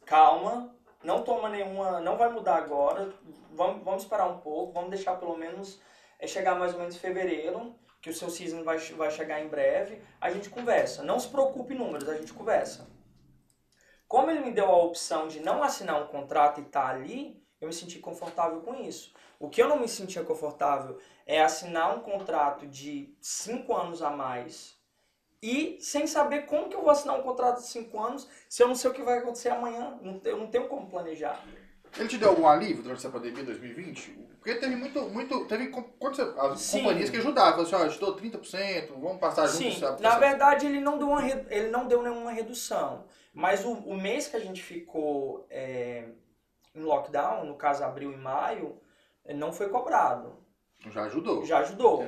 calma, não toma nenhuma, não vai mudar agora, vamos, vamos esperar um pouco, vamos deixar pelo menos é, chegar mais ou menos em fevereiro, que o seu season vai, vai chegar em breve, a gente conversa. Não se preocupe em números, a gente conversa. Como ele me deu a opção de não assinar um contrato e estar ali, eu me senti confortável com isso. O que eu não me sentia confortável é assinar um contrato de cinco anos a mais e sem saber como que eu vou assinar um contrato de cinco anos se eu não sei o que vai acontecer amanhã. Eu não tenho como planejar. ele te deu algum alívio durante essa pandemia 2020? Porque teve muito. muito teve as Sim. companhias que ajudavam. Falaram assim, ó, eu te dou 30%, vamos passar juntos. Sim, sabe? na verdade ele não deu, uma, ele não deu nenhuma redução. Mas o, o mês que a gente ficou é, em lockdown, no caso abril e maio, não foi cobrado. Já ajudou. Já ajudou.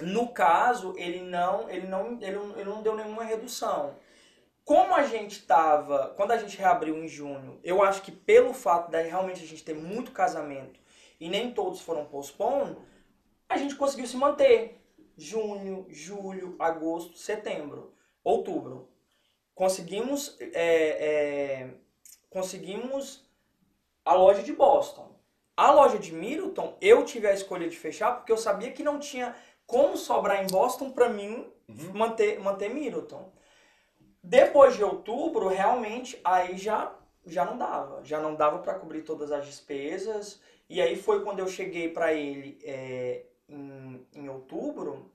No caso, ele não, ele não, ele não, ele não deu nenhuma redução. Como a gente tava, quando a gente reabriu em junho, eu acho que pelo fato de realmente a gente ter muito casamento e nem todos foram postpone, a gente conseguiu se manter. Junho, julho, agosto, setembro, outubro. Conseguimos, é, é, conseguimos a loja de Boston. A loja de Middleton, eu tive a escolha de fechar porque eu sabia que não tinha como sobrar em Boston para mim Uhum. manter, manter Middleton. Depois de outubro, realmente, aí já, já não dava. Já não dava para cobrir todas as despesas. E aí foi quando eu cheguei para ele é, em, em outubro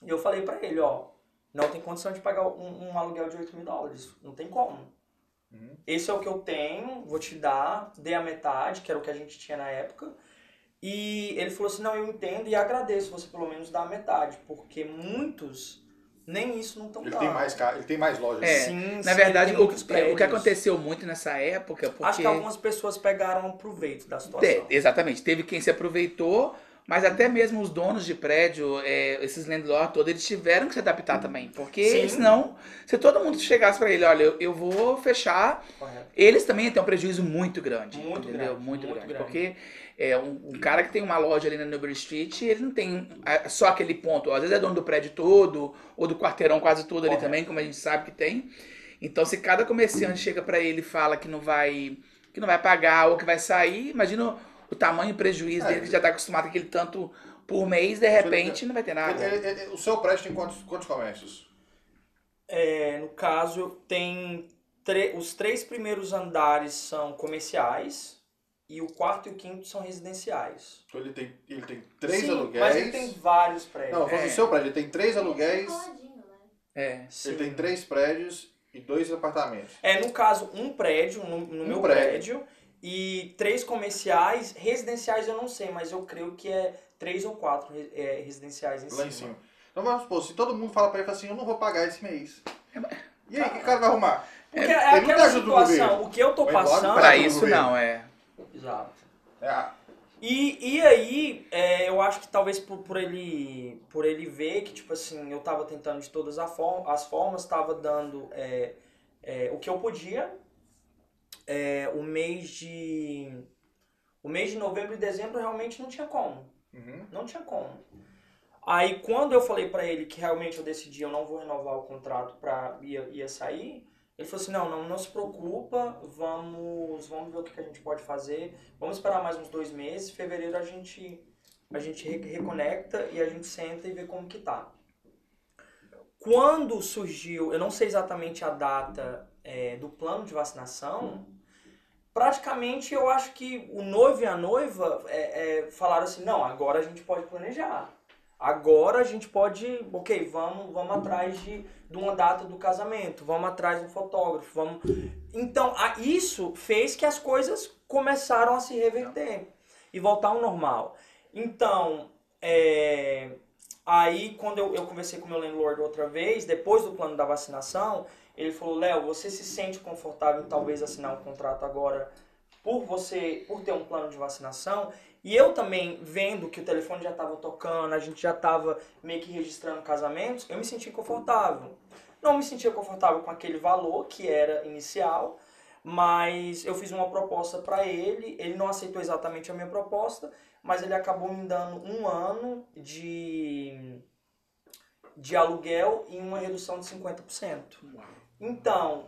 e eu falei para ele, ó, não tem condição de pagar um, um aluguel de 8 mil dólares. Não tem como. Uhum. Esse é o que eu tenho, vou te dar, dei a metade, que era o que a gente tinha na época. E ele falou assim, não, eu entendo e agradeço você pelo menos dar a metade, porque muitos nem isso não estão Ele dando. tem mais, ele tem mais lojas. É, Sim, Na sim, verdade, tem o, que- é, o que aconteceu muito nessa época, porque... Acho que algumas pessoas pegaram proveito da situação. Te- exatamente, teve quem se aproveitou, mas até mesmo os donos de prédio, é, esses landlords todos, eles tiveram que se adaptar também, porque Sim. senão, se todo mundo chegasse para ele, olha, eu, eu vou fechar, Correto. eles também têm um prejuízo muito grande, Muito entendeu? grande, muito, muito grande, grande. porque é, um, um cara que tem uma loja ali na Newbury Street, ele não tem ah, só aquele ponto, às vezes é dono do prédio todo, ou do quarteirão quase todo ali Correto. também, como a gente sabe que tem. Então, se cada comerciante chega para ele e fala que não vai que não vai pagar ou que vai sair, imagina o tamanho e prejuízo É. dele que já está acostumado com aquele tanto por mês, de repente não vai ter nada. Ele- ele- ele- o seu prédio tem quantos, quantos comércios? É, no caso, tem tre- os três primeiros andares são comerciais e o quarto e o quinto são residenciais. Então ele tem, ele tem três Sim, aluguéis. Mas ele tem vários prédios. Não, falando É. do seu prédio, ele tem três aluguéis, Coladinho, né? É. Sim. ele tem três prédios e dois apartamentos. É, no caso, um prédio, no, no Um meu prédio. prédio. e três comerciais. Residenciais eu não sei, mas eu creio que é três ou quatro é, residenciais em Lá cima. em cima. Então vamos supor, se todo mundo fala pra ele assim, eu não vou pagar esse mês. É, E aí, o que o cara vai arrumar? Porque é, tem aquela situação, o que eu tô passando... Pra do isso não, é. Exato. É, E, e aí, é, eu acho que talvez por, por ele por ele ver que, tipo assim, eu tava tentando de todas a form- as formas, tava dando é, é, o que eu podia. É, o mês de. O mês de novembro e dezembro realmente não tinha como. uhum. Não tinha como. Aí quando eu falei pra ele que realmente eu decidi, eu não vou renovar o contrato pra ia, ia sair, ele falou assim, não, não, não se preocupa, vamos, vamos ver o que, a gente pode fazer, vamos esperar mais uns dois meses, em fevereiro a gente, a gente re- reconecta e a gente senta e vê como que tá. Quando surgiu, eu não sei exatamente a data é, do plano de vacinação, praticamente eu acho que o noivo e a noiva é, é, falaram assim, não, agora a gente pode planejar. Agora a gente pode, ok, vamos, vamos atrás de, de uma data do casamento, vamos atrás do fotógrafo, vamos. Então, isso fez que as coisas começaram a se reverter e voltar ao normal. Então, é, aí quando eu, eu conversei com o meu landlord outra vez, depois do plano da vacinação, ele falou, Léo, você se sente confortável em talvez assinar um contrato agora por você, por ter um plano de vacinação? E eu também, vendo que o telefone já estava tocando, a gente já estava meio que registrando casamentos, eu me senti confortável. Não me sentia confortável com aquele valor que era inicial, mas eu fiz uma proposta para ele, ele não aceitou exatamente a minha proposta, mas ele acabou me dando um ano de, de aluguel e uma redução de 50%. Então,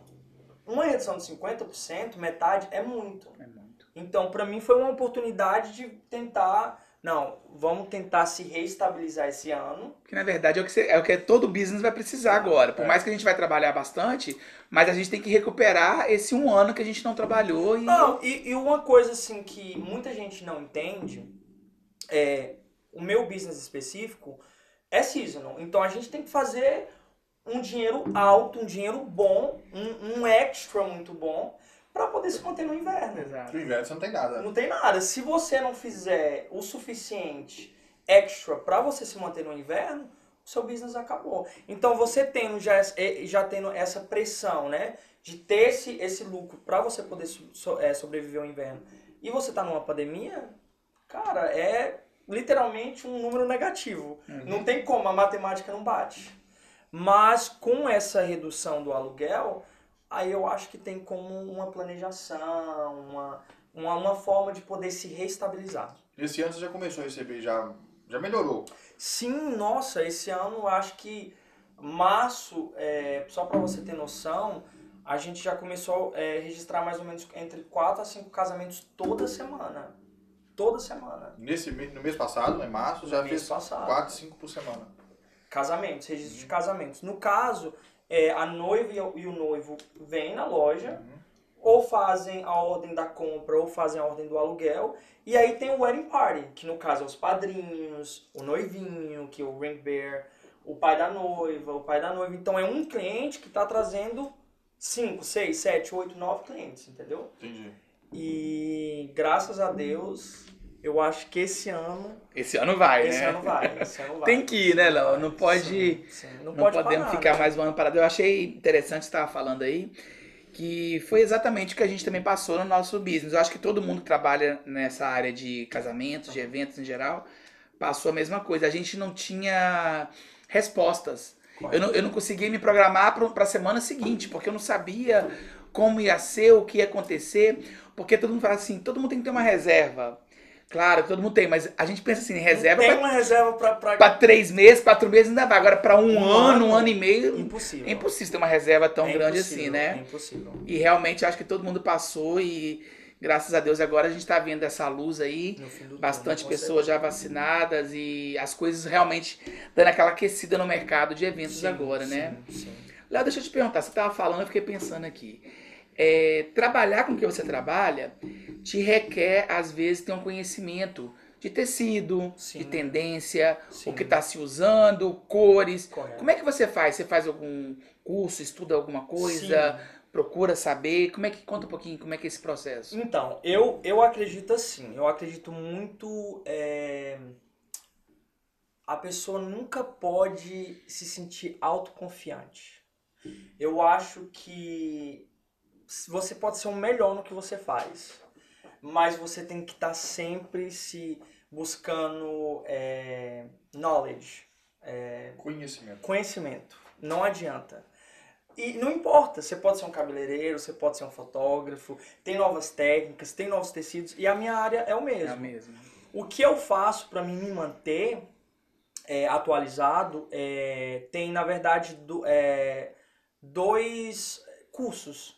uma redução de 50%, metade, é muito. É muito. Então, para mim foi uma oportunidade de tentar, não, vamos tentar se reestabilizar esse ano. Que na verdade é o que, você- é o que todo business vai precisar agora. Por É. mais que a gente vai trabalhar bastante, mas a gente tem que recuperar esse um ano que a gente não trabalhou e. Não, e, e uma coisa assim que muita gente não entende é o meu business específico é seasonal. Então a gente tem que fazer um dinheiro alto, um dinheiro bom, um, um extra muito bom para poder se manter no inverno. Exato. No inverno você não tem nada. Não tem nada. Se você não fizer o suficiente extra para você se manter no inverno, o seu business acabou. Então você tendo já, eh, já tendo essa pressão, né, de ter esse, esse lucro para você poder so- eh, sobreviver ao inverno, e você tá numa pandemia, cara, é literalmente um número negativo. Não tem como, a matemática não bate. Mas com essa redução do aluguel, aí eu acho que tem como uma planejação, uma, uma, uma forma de poder se reestabilizar. Esse ano você já começou a receber, já, já melhorou. Sim, nossa, esse ano eu acho que março, é, só para você ter noção, a gente já começou a é, registrar mais ou menos entre 4 a 5 casamentos toda semana. Toda semana. Nesse, no mês passado, em março, já No fez passado. 4, 5 por semana. Casamentos, registro de casamentos. No caso, é, a noiva e o, noivo vêm na loja, ou fazem a ordem da compra, ou fazem a ordem do aluguel. E aí tem o wedding party, que no caso é os padrinhos, o noivinho, que é o ring bearer, o pai da noiva, o pai da noiva. Então é um cliente que está trazendo 5, 6, 7, 8, 9 clientes, entendeu? Entendi. E graças a Deus, eu acho que esse ano, Esse ano vai, esse né? ano vai, esse ano vai. Tem que ir, né, Léo? Não pode. Sim, sim. Não, Não, pode podemos parar, ficar né? mais um ano parado. Eu achei interessante você estava falando aí, que foi exatamente o que a gente também passou no nosso business. Eu acho que todo mundo que trabalha nessa área de casamentos, de eventos em geral, passou a mesma coisa. A gente não tinha respostas. Eu não, eu não conseguia me programar para a semana seguinte, porque eu não sabia como ia ser, o que ia acontecer, porque todo mundo fala assim, todo mundo tem que ter uma reserva. Claro, todo mundo tem, mas a gente pensa assim, reserva Tem pra uma reserva pra... pra... para três meses, quatro meses ainda vai. Agora, para um, Um ano, um ano, ano e meio, Impossível. é impossível ter uma reserva tão É grande assim, É né? impossível. E realmente acho que todo mundo passou e graças a Deus agora a gente está vendo essa luz aí. Bastante pessoas já vacinadas e as coisas realmente dando aquela aquecida no mercado de eventos Sim, agora, né? sim, sim. Léo, deixa eu te perguntar, você estava falando, eu fiquei pensando aqui. É, trabalhar com o que você trabalha te requer, às vezes, ter um conhecimento de tecido, Sim. de tendência, Sim. o que está se usando, cores. Correto. Como é que você faz? Você faz algum curso, estuda alguma coisa, procura saber? Como é que conta um pouquinho como é que é esse processo? Então, eu, eu acredito assim, eu acredito muito. é, A pessoa nunca pode se sentir autoconfiante. Eu acho que você pode ser o melhor no que você faz, mas você tem que estar sempre se buscando é, knowledge, é, Conhecimento. conhecimento. Não adianta. E não importa, você pode ser um cabeleireiro, você pode ser um fotógrafo, tem novas técnicas, tem novos tecidos, e a minha área é o mesmo. É a mesma. O que eu faço para mim me manter é, atualizado é, tem, na verdade, do- é, dois cursos.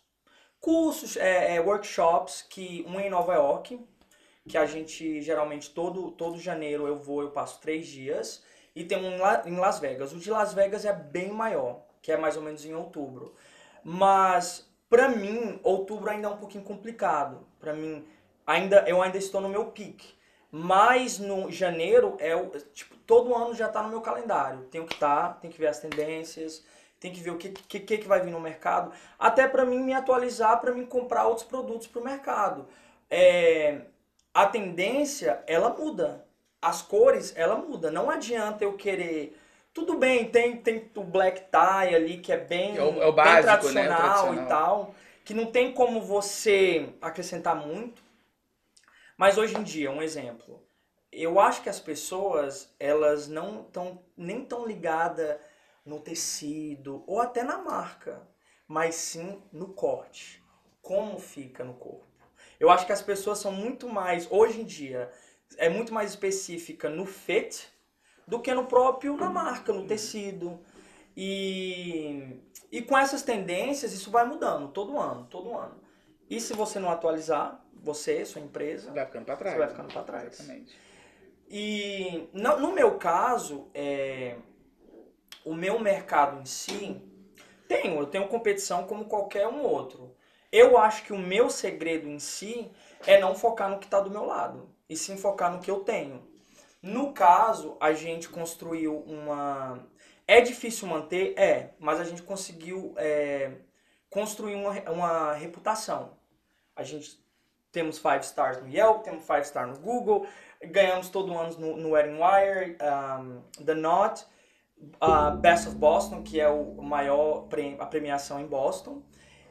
Cursos, é, é, workshops, que um é em Nova York, que a gente geralmente todo, todo janeiro eu vou, eu passo três dias, e tem um em La- em Las Vegas. O de Las Vegas é bem maior, que é mais ou menos em outubro. Mas pra mim, outubro ainda é um pouquinho complicado. Pra mim, ainda eu ainda estou no meu pique. Mas no janeiro é o tipo todo ano já tá no meu calendário. Tenho que estar, tá, tem que ver as tendências, tem que ver o que que, que vai vir no mercado, até para mim me atualizar, para mim comprar outros produtos para o mercado. É, a tendência ela muda, as cores ela muda. Não adianta eu querer tudo bem, tem, tem o black tie ali que é bem, é o, é o básico, bem tradicional, né? tradicional e tal, que não tem como você acrescentar muito. Mas hoje em dia, um exemplo, eu acho que as pessoas elas não estão nem tão ligadas no tecido ou até na marca, mas sim no corte, como fica no corpo. Eu acho que as pessoas são muito mais hoje em dia é muito mais específica no fit do que no próprio, na marca, no tecido. E, e com essas tendências, isso vai mudando todo ano, todo ano. E se você não atualizar, você, sua empresa, vai ficando para trás. Você vai ficando para trás. Exatamente. E no, no meu caso, é, o meu mercado em si, tenho, eu tenho competição como qualquer um outro. Eu acho que o meu segredo em si é não focar no que está do meu lado, e sim focar no que eu tenho. No caso, a gente construiu uma. É difícil manter? É, mas a gente conseguiu é, construir uma, uma reputação. A gente temos five stars no Yelp, temos five stars no Google, ganhamos todo ano no, no Wedding Wire, um, The Knot, uh, Best of Boston, que é o maior a premiação em Boston.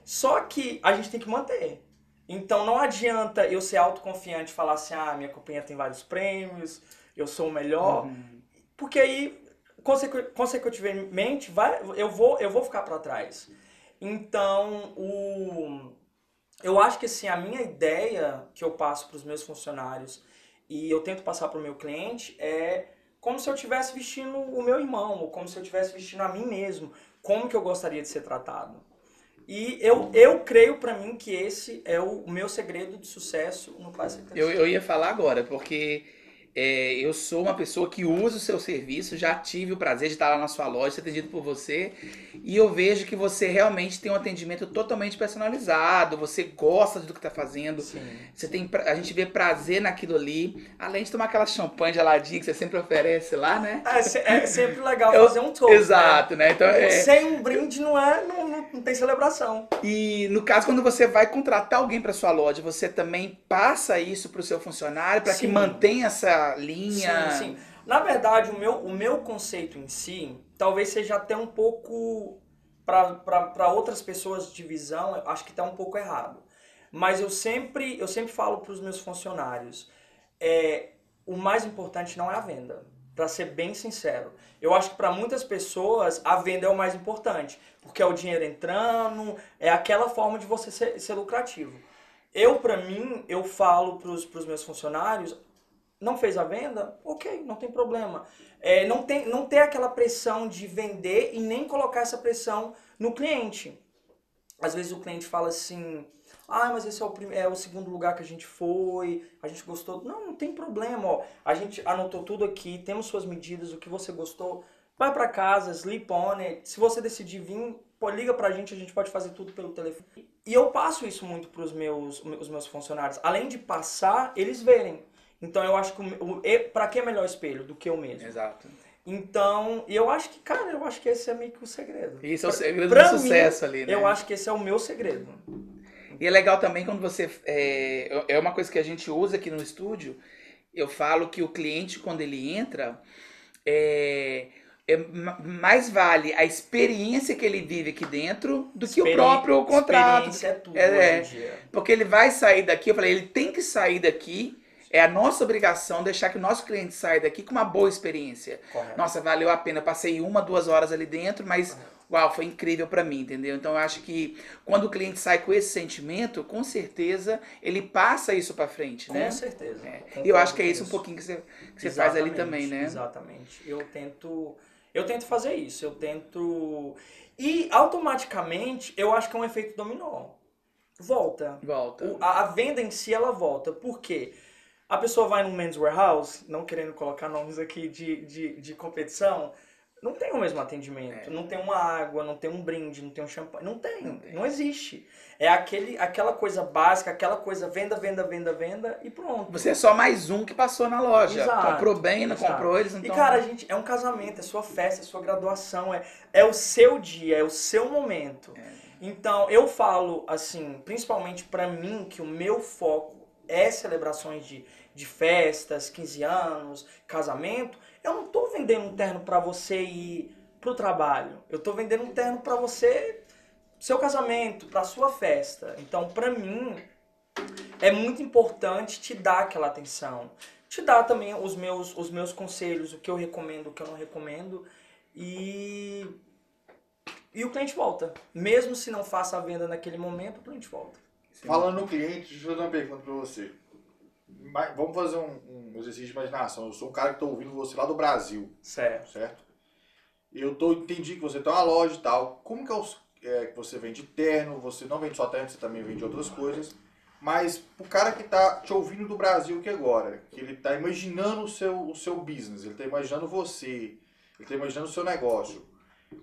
Só que a gente tem que manter. Então não adianta eu ser autoconfiante e falar assim, ah, minha companhia tem vários prêmios, eu sou o melhor. Uhum. Porque aí, consecu consecutivamente, vai, eu, vou, eu vou ficar para trás. Então, o, eu acho que assim, a minha ideia que eu passo para os meus funcionários e eu tento passar para o meu cliente é como se eu estivesse vestindo o meu irmão, ou como se eu estivesse vestindo a mim mesmo, como que eu gostaria de ser tratado. E eu, eu creio para mim que esse é o meu segredo de sucesso no Classic eu, eu ia falar agora, porque é, eu sou uma pessoa que usa o seu serviço, já tive o prazer de estar lá na sua loja, ser atendido por você, e eu vejo que você realmente tem um atendimento totalmente personalizado, você gosta do que está fazendo, Sim. você tem, a gente vê prazer naquilo ali, além de tomar aquela champanhe geladinha que você sempre oferece lá, né? É, é sempre legal fazer um toast. Né? Exato, né? né? Então, é... Sem um brinde não é, não, não, não, tem celebração. E no caso, quando você vai contratar alguém para sua loja, você também passa isso para o seu funcionário, para que mantenha essa linha. Sim, sim. Na verdade, o meu, o meu conceito em si, talvez seja até um pouco. Para outras pessoas de visão, acho que está um pouco errado. Mas eu sempre, eu sempre falo para os meus funcionários: é, o mais importante não é a venda. Para ser bem sincero, eu acho que para muitas pessoas a venda é o mais importante, porque é o dinheiro entrando, é aquela forma de você ser, ser lucrativo. Eu, para mim, eu falo para os meus funcionários não fez a venda, ok, não tem problema. É, não, tem, não ter aquela pressão de vender e nem colocar essa pressão no cliente. Às vezes o cliente fala assim, ah, mas esse é o, é o segundo lugar que a gente foi, a gente gostou. Não, não tem problema, ó. A gente anotou tudo aqui, temos suas medidas, o que você gostou. Vai para casa, sleep on it. Se você decidir vir, pô, liga pra gente, a gente pode fazer tudo pelo telefone. E eu passo isso muito pros meus, os meus funcionários. Além de passar, eles verem. Então eu acho que o, o para que é melhor espelho do que eu mesmo? Exato. Então, eu acho que, cara, eu acho que esse é meio que o segredo. Isso é o segredo pra, do sucesso mim, ali, né? Eu acho que esse é o meu segredo. E é legal também quando você. É, é uma coisa que a gente usa aqui no estúdio. Eu falo que o cliente, quando ele entra, é, é, mais vale a experiência que ele vive aqui dentro do que o próprio contrato. Experiência é tudo é, é, Porque ele vai sair daqui, eu falei, ele tem que sair daqui é a nossa obrigação deixar que o nosso cliente saia daqui com uma boa experiência. Correto. Nossa, valeu a pena. Passei uma, duas horas ali dentro, mas Correto. uau, foi incrível para mim, entendeu? Então eu acho que quando o cliente sai com esse sentimento, com certeza ele passa isso para frente, com né? Certeza. É. E eu acho que é isso um pouquinho que você, que você faz ali também, né? Exatamente. Eu tento, eu tento fazer isso. Eu tento e automaticamente eu acho que é um efeito dominó. Volta. Volta. O, a, a venda em si ela volta. Por quê? A pessoa vai num men's warehouse, não querendo colocar nomes aqui de, de, de competição, não tem o mesmo atendimento. É. Não tem uma água, não tem um brinde, não tem um champanhe. Não tem, Não não, tem. existe. É aquele, aquela coisa básica, aquela coisa venda, venda, venda, venda e pronto. Você é só mais um que passou na loja. Exato, comprou bem, não exato. comprou eles, então. E cara, a gente, é um casamento, é sua festa, é sua graduação, é, é o seu dia, é o seu momento. É. Então, eu falo assim, principalmente pra mim, que o meu foco é celebrações de, de festas, 15 anos, casamento. Eu não tô vendendo um terno pra você ir pro trabalho. Eu tô vendendo um terno pra você, seu casamento, pra sua festa. Então, pra mim, é muito importante te dar aquela atenção. Te dar também os meus, os meus conselhos, o que eu recomendo, o que eu não recomendo. E, e o cliente volta. Mesmo se não faça a venda naquele momento, o cliente volta. Falando no cliente, deixa eu fazer uma pergunta pra você. Mas Vamos fazer um, um exercício de imaginação. Eu sou um cara que tô ouvindo você lá do Brasil, Certo. certo? Eu tô, entendi que você tem uma loja e tal. Como que é, é que você vende terno? Você não vende só terno, você também vende outras coisas. Mas o cara que tá te ouvindo do Brasil que agora, que ele tá imaginando o seu, o seu business, ele tá imaginando você, ele tá imaginando o seu negócio.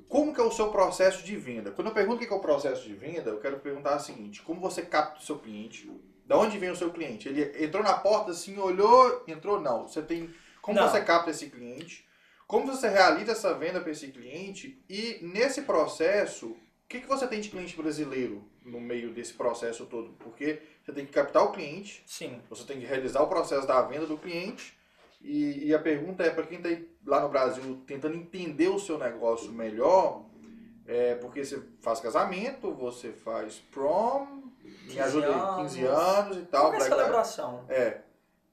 Como que é o seu processo de venda? Quando eu pergunto o que é o processo de venda, eu quero perguntar o seguinte, como você capta o seu cliente? Da onde vem o seu cliente? Ele entrou na porta assim, olhou, entrou? Não. Você tem. Como Não. você capta esse cliente? Como você realiza essa venda para esse cliente? E nesse processo, o que, que você tem de cliente brasileiro no meio desse processo todo? Porque você tem que captar o cliente, Sim. você tem que realizar o processo da venda do cliente. E, e a pergunta é para quem está lá no Brasil tentando entender o seu negócio melhor, é porque você faz casamento, você faz prom, me 15 ajuda aí, anos. 15 anos e tal. Black Lives- celebração. é,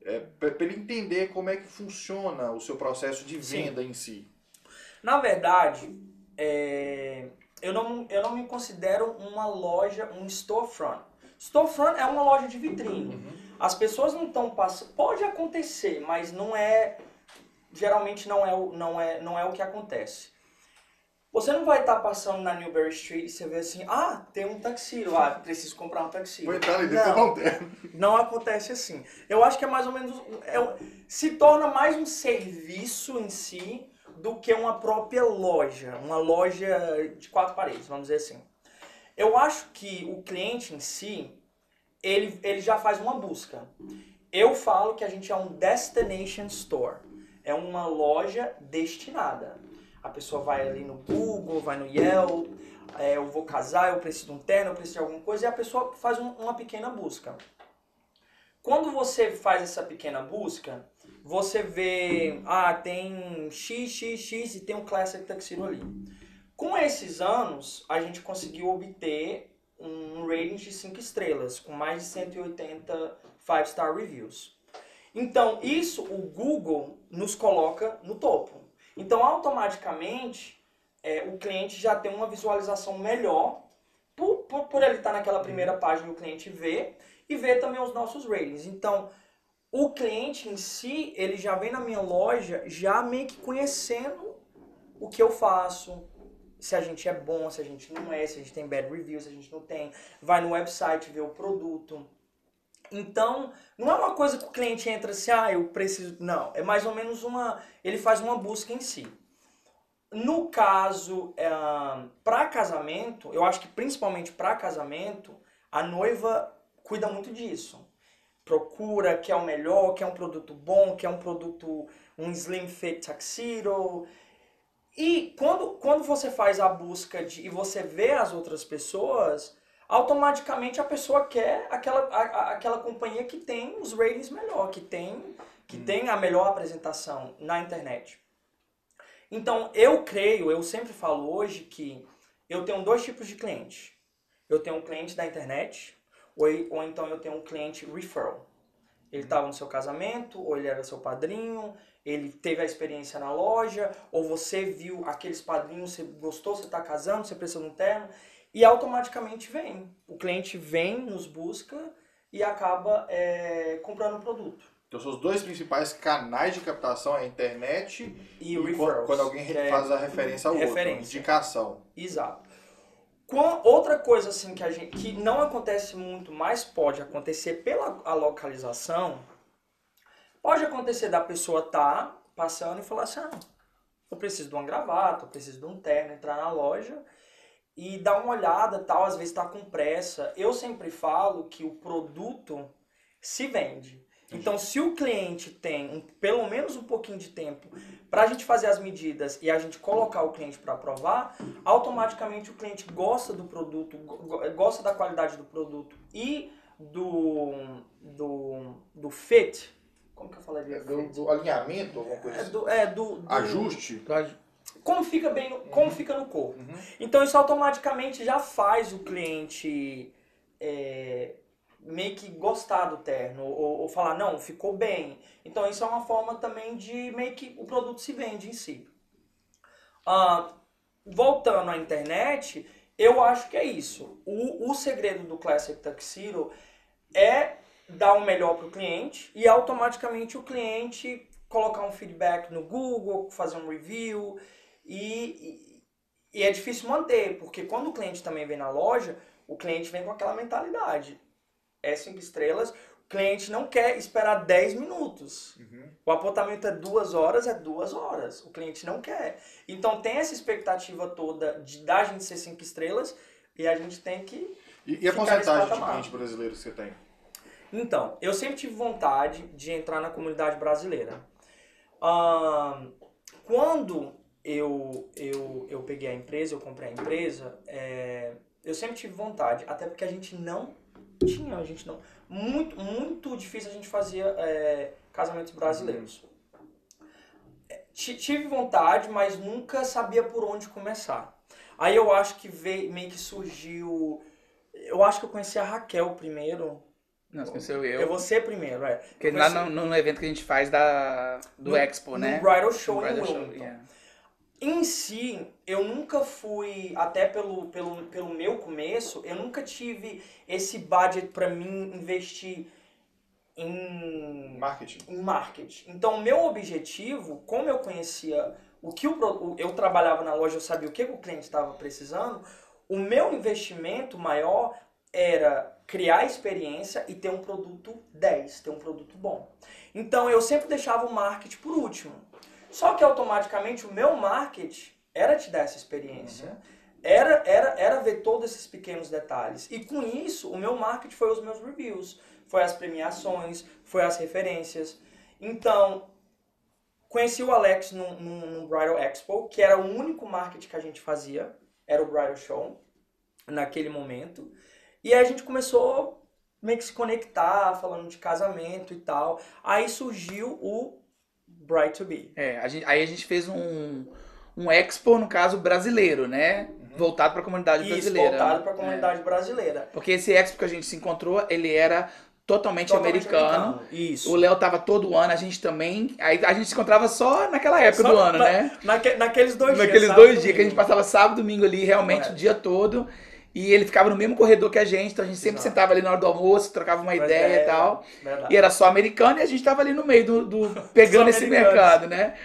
é para ele entender como é que funciona o seu processo de Sim. venda em si. Na verdade, é, eu, não, eu não me considero uma loja, um storefront. Storefront é uma loja de vitrine. As pessoas não estão passando. Pode acontecer, mas não é. Geralmente não é, o- não é, não é o que acontece. Você não vai estar passando na Newberry Street e você vê assim, ah, tem um taxiro, ah, preciso comprar um taxiro. Vou entrar ali dentro Não. Não acontece assim. Eu acho que é mais ou menos. é se torna mais um serviço em si do que uma própria loja. Uma loja de quatro paredes, vamos dizer assim. Eu acho que o cliente em si, ele, ele já faz uma busca. Eu falo que a gente é um destination store. É uma loja destinada. A pessoa vai ali no Google, vai no Yelp, é, eu vou casar, eu preciso de um terno, eu preciso de alguma coisa, e a pessoa faz um- uma pequena busca. Quando você faz essa pequena busca, você vê, ah, tem XXX e tem um Classic Tuxedo ali. Com esses anos, a gente conseguiu obter um rating de 5 estrelas, com mais de 180 5-star reviews. Então, isso o Google nos coloca no topo. Então, automaticamente, é, o cliente já tem uma visualização melhor por, por, por ele estar naquela primeira página o cliente vê e ver também os nossos ratings. Então, o cliente em si, ele já vem na minha loja já meio que conhecendo o que eu faço, se a gente é bom, se a gente não é, se a gente tem bad reviews, se a gente não tem. Vai no website ver o produto. Então, não é uma coisa que o cliente entra assim, ah, eu preciso. Não, é mais ou menos uma. Ele faz uma busca em si. No caso, para casamento, eu acho que principalmente para casamento, a noiva cuida muito disso. Procura, quer o melhor, quer um produto bom, quer um produto, um slim fit tuxedo. E quando, quando você faz a busca de, e você vê as outras pessoas, automaticamente a pessoa quer aquela, a- a- aquela companhia que tem os ratings melhor, que tem, que tem a melhor apresentação na internet. Então, eu creio, eu sempre falo hoje que eu tenho dois tipos de cliente. Eu tenho um cliente da internet, ou, ou então eu tenho um cliente referral. Ele estava no seu casamento, ou ele era seu padrinho, ele teve a experiência na loja, ou você viu aqueles padrinhos, você gostou, você está casando, você precisa de um terno, e automaticamente vem. O cliente vem, nos busca e acaba é, comprando o produto. Então, seus dois principais canais de captação é a internet E, e, o quando, referrals. quando alguém é- faz a referência ao outro, referência. indicação. Exato. Quan- Outra coisa assim que, a gente, que não acontece muito, mas pode acontecer pela a localização, pode acontecer da pessoa estar passando e falar assim, ah, eu preciso de uma gravata, eu preciso de um terno, entrar na loja e dar uma olhada, tal, às vezes está com pressa. Eu sempre falo que o produto se vende. Então, se o cliente tem um, pelo menos um pouquinho de tempo para a gente fazer as medidas e a gente colocar o cliente para provar, automaticamente o cliente gosta do produto, gosta da qualidade do produto e do, do, do fit. Como que eu falaria? É do, do, alinhamento, alguma coisa é assim. do, é do, do Ajuste. Como fica bem, no, como Uhum. fica no corpo. Uhum. Então isso automaticamente já faz o cliente é, meio que gostar do terno ou, ou falar não, ficou bem. Então isso é uma forma também de meio que o produto se vende em si. Ah, voltando à internet, eu acho que é isso. O, o segredo do Classic Tuxedo é dar o melhor para o cliente e automaticamente o cliente colocar um feedback no Google, fazer um review e, e, é difícil manter, porque quando o cliente também vem na loja, o cliente vem com aquela mentalidade. É cinco estrelas, o cliente não quer esperar 10 minutos. Uhum. O apontamento é duas horas, é duas horas. O cliente não quer. Então tem essa expectativa toda de da gente ser cinco estrelas e a gente tem que. E, e a porcentagem de cliente brasileiro que você tem? Então, eu sempre tive vontade de entrar na comunidade brasileira. Quando eu, eu, eu peguei a empresa, eu comprei a empresa, é, eu sempre tive vontade, até porque a gente não tinha, a gente não. Muito, muito difícil a gente fazia é, casamentos brasileiros. É, ti- Tive vontade, mas nunca sabia por onde começar. Aí eu acho que veio, meio que surgiu. Eu acho que eu conheci a Raquel primeiro. Não, você conheceu eu. Eu vou ser primeiro, é. Porque Eu lá conheci- no, no evento que a gente faz da, do No- Expo, no né? Bridal Show No em Bridal Show, yeah. Em si, eu nunca fui, até pelo, pelo, pelo meu começo, eu nunca tive esse budget pra mim investir em Marketing. em marketing. Então, o meu objetivo, como eu conhecia o que o- eu trabalhava na loja, eu sabia o que o cliente estava precisando, o meu investimento maior era criar experiência e ter um produto 10, ter um produto bom. Então, eu sempre deixava o marketing por último. Só que automaticamente o meu marketing era te dar essa experiência. Era, era, era ver todos esses pequenos detalhes. E com isso, o meu marketing foi os meus reviews, foi as premiações, foi as referências. Então, conheci o Alex num, num, num Bridal Expo, que era o único marketing que a gente fazia, era o Bridal Show, naquele momento. E aí a gente começou meio que se conectar, falando de casamento e tal. Aí surgiu o Bride to Be. É, a gente- aí a gente fez um, um Expo, no caso, brasileiro, né? Voltado para a comunidade Isso, brasileira. voltado para a É. comunidade brasileira. Porque esse Expo que a gente se encontrou, ele era totalmente, Totalmente americano. Isso. O Léo tava todo ano, a gente também. Aí a gente se encontrava só naquela época Só do ano, na- né? Naque- naqueles dois dias. Naqueles dois dias que a gente passava sábado e domingo ali, realmente Correto. o dia todo. E ele ficava no mesmo corredor que a gente, então a gente sempre Exato. sentava ali na hora do almoço, trocava uma Uma ideia ideia. e tal. Verdade. E era só americano e a gente tava ali no meio do, do- pegando esse americanos. mercado, né?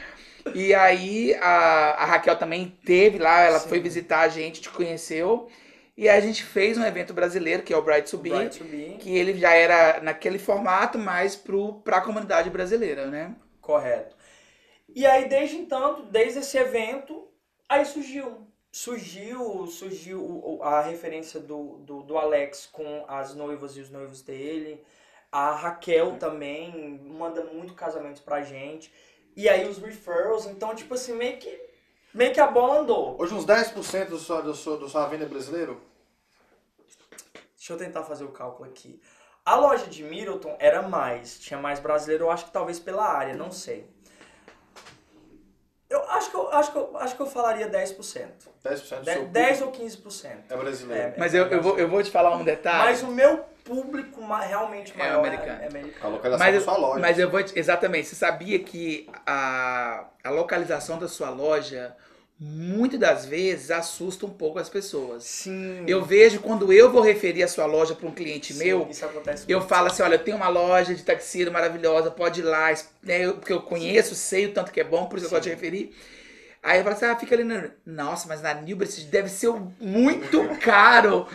E aí a, a Raquel também teve lá, ela Sim. foi visitar a gente, te conheceu. E aí a gente fez um evento brasileiro, que é o Bride to Be, Bride to Be. que ele já era naquele formato, mas pro, pra comunidade brasileira, né? Correto. E aí, desde então, desde esse evento, aí surgiu. Surgiu, surgiu a referência do, do, do Alex com as noivas e os noivos dele. A Raquel também manda muito casamentos pra gente. E aí os referrals, então, tipo assim, meio que, meio que a bola andou. Hoje uns 10% do sua, do sua, do sua venda é brasileiro? Deixa eu tentar fazer o cálculo aqui. A loja de Middleton era mais, tinha mais brasileiro, eu acho que talvez pela área, não sei. Eu acho que eu, acho que eu, acho que eu falaria 10%. 10% do De- seu 10 ou 15%. é brasileiro. É. Mas eu, eu, vou, eu vou te falar um detalhe. Mas o meu público realmente É maior americano. é, é americano. A localização Mas, da eu- sua loja. mas eu vou te, exatamente, você sabia que a, a localização da sua loja muitas das vezes assusta um pouco as pessoas. Sim. Eu vejo quando eu vou referir a sua loja para um cliente Sim, meu, eu falo assim, olha, eu tenho uma loja de taxista maravilhosa, pode ir lá, né, porque eu conheço, sei o tanto que é bom, por isso eu gosto de referir. Aí eu falo assim, ah, fica ali na... Nossa, mas na Newbury deve ser muito caro.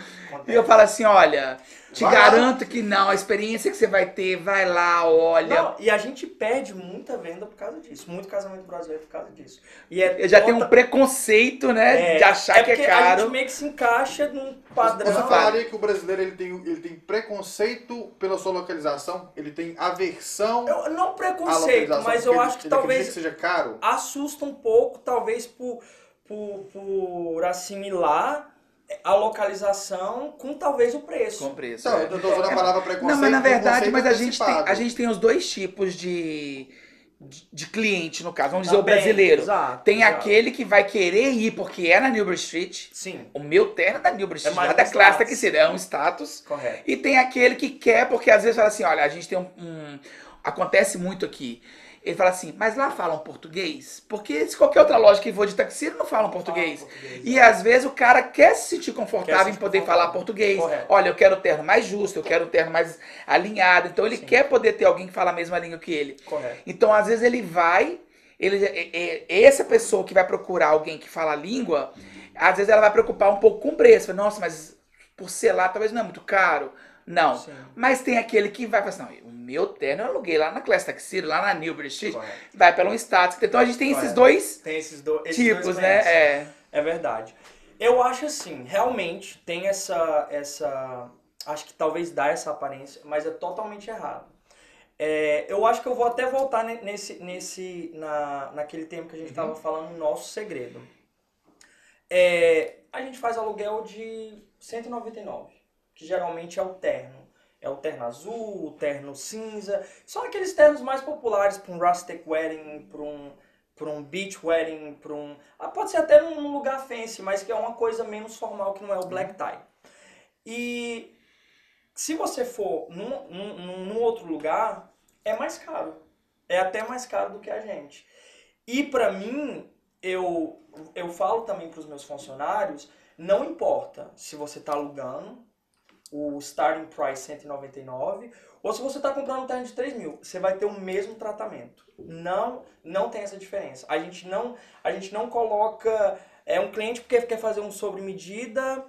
E eu falo assim, olha, Te Vai lá. garanto que não, a experiência que você vai ter, vai lá, olha. Não, e a gente perde muita venda por causa disso. Muito casamento brasileiro por causa disso. E é Eu já tenho um preconceito, né? é, de achar que é porque A caro. gente meio que se encaixa num padrão. Você falaria que o brasileiro ele tem, ele tem preconceito pela sua localização? Ele tem aversão Eu, não preconceito, mas eu ele- acho que talvez que seja caro? assusta um pouco, talvez por, por, por assimilar a localização com talvez o preço. Com preço. Não, é. eu tô usando a palavra preconceito. Não, mas na verdade, mas a gente, tem, a gente tem os dois tipos de, de, de cliente, no caso. Vamos dizer, o brasileiro. Exato, Tem exato. aquele que vai querer ir porque é na Newbury Street. Sim, O meu terno é da Newbury Street, mais lá da um classe status. que seria, é um status. correto. E tem aquele que quer, porque às vezes fala assim, olha, a gente tem um, um- Acontece muito aqui. Ele fala assim, mas lá falam português? Porque se qualquer outra loja que for de taxi, não falam português. Fala português, E é. às vezes o cara quer se sentir confortável se em poder falar português. Correto. Olha, eu quero o terno mais justo, eu quero o terno mais alinhado. Então ele Sim. quer poder ter alguém que fala a mesma língua que ele. Correto. Então às vezes ele vai, ele, é- é- essa pessoa que vai procurar alguém que fala a língua, às vezes ela vai preocupar um pouco com o preço. Nossa, mas por ser lá talvez não é muito caro. Não. Sim. Mas tem aquele que vai falar assim, não, o meu terno eu aluguei lá na Class Taxi, lá na Newbury Street, Correto. vai pelo status. Então a gente tem esses Correto. dois Tem esses, do, esses tipos, dois né? É. É verdade. Eu acho assim, realmente tem essa, essa, acho que talvez dá essa aparência, mas é totalmente errado. É, eu acho que eu vou até voltar ne- nesse, nesse, na, naquele tempo que a gente estava falando, nosso segredo. É, a gente faz aluguel de 199, que geralmente é o terno. É o terno azul, o terno cinza. São aqueles ternos mais populares para um rustic wedding, para um, para um beach wedding, para um. ah, pode ser até num lugar fancy, mas que é uma coisa menos formal que não é o black tie. E se você for num, num, num outro lugar, é mais caro. É até mais caro do que a gente. E para mim, eu, eu falo também para os meus funcionários, não importa se você está alugando o starting price 199 ou se você está comprando um terno de 3 mil, você vai ter o mesmo tratamento. Não, não tem essa diferença. A gente não, a gente não coloca é um cliente porque quer fazer um sobre medida,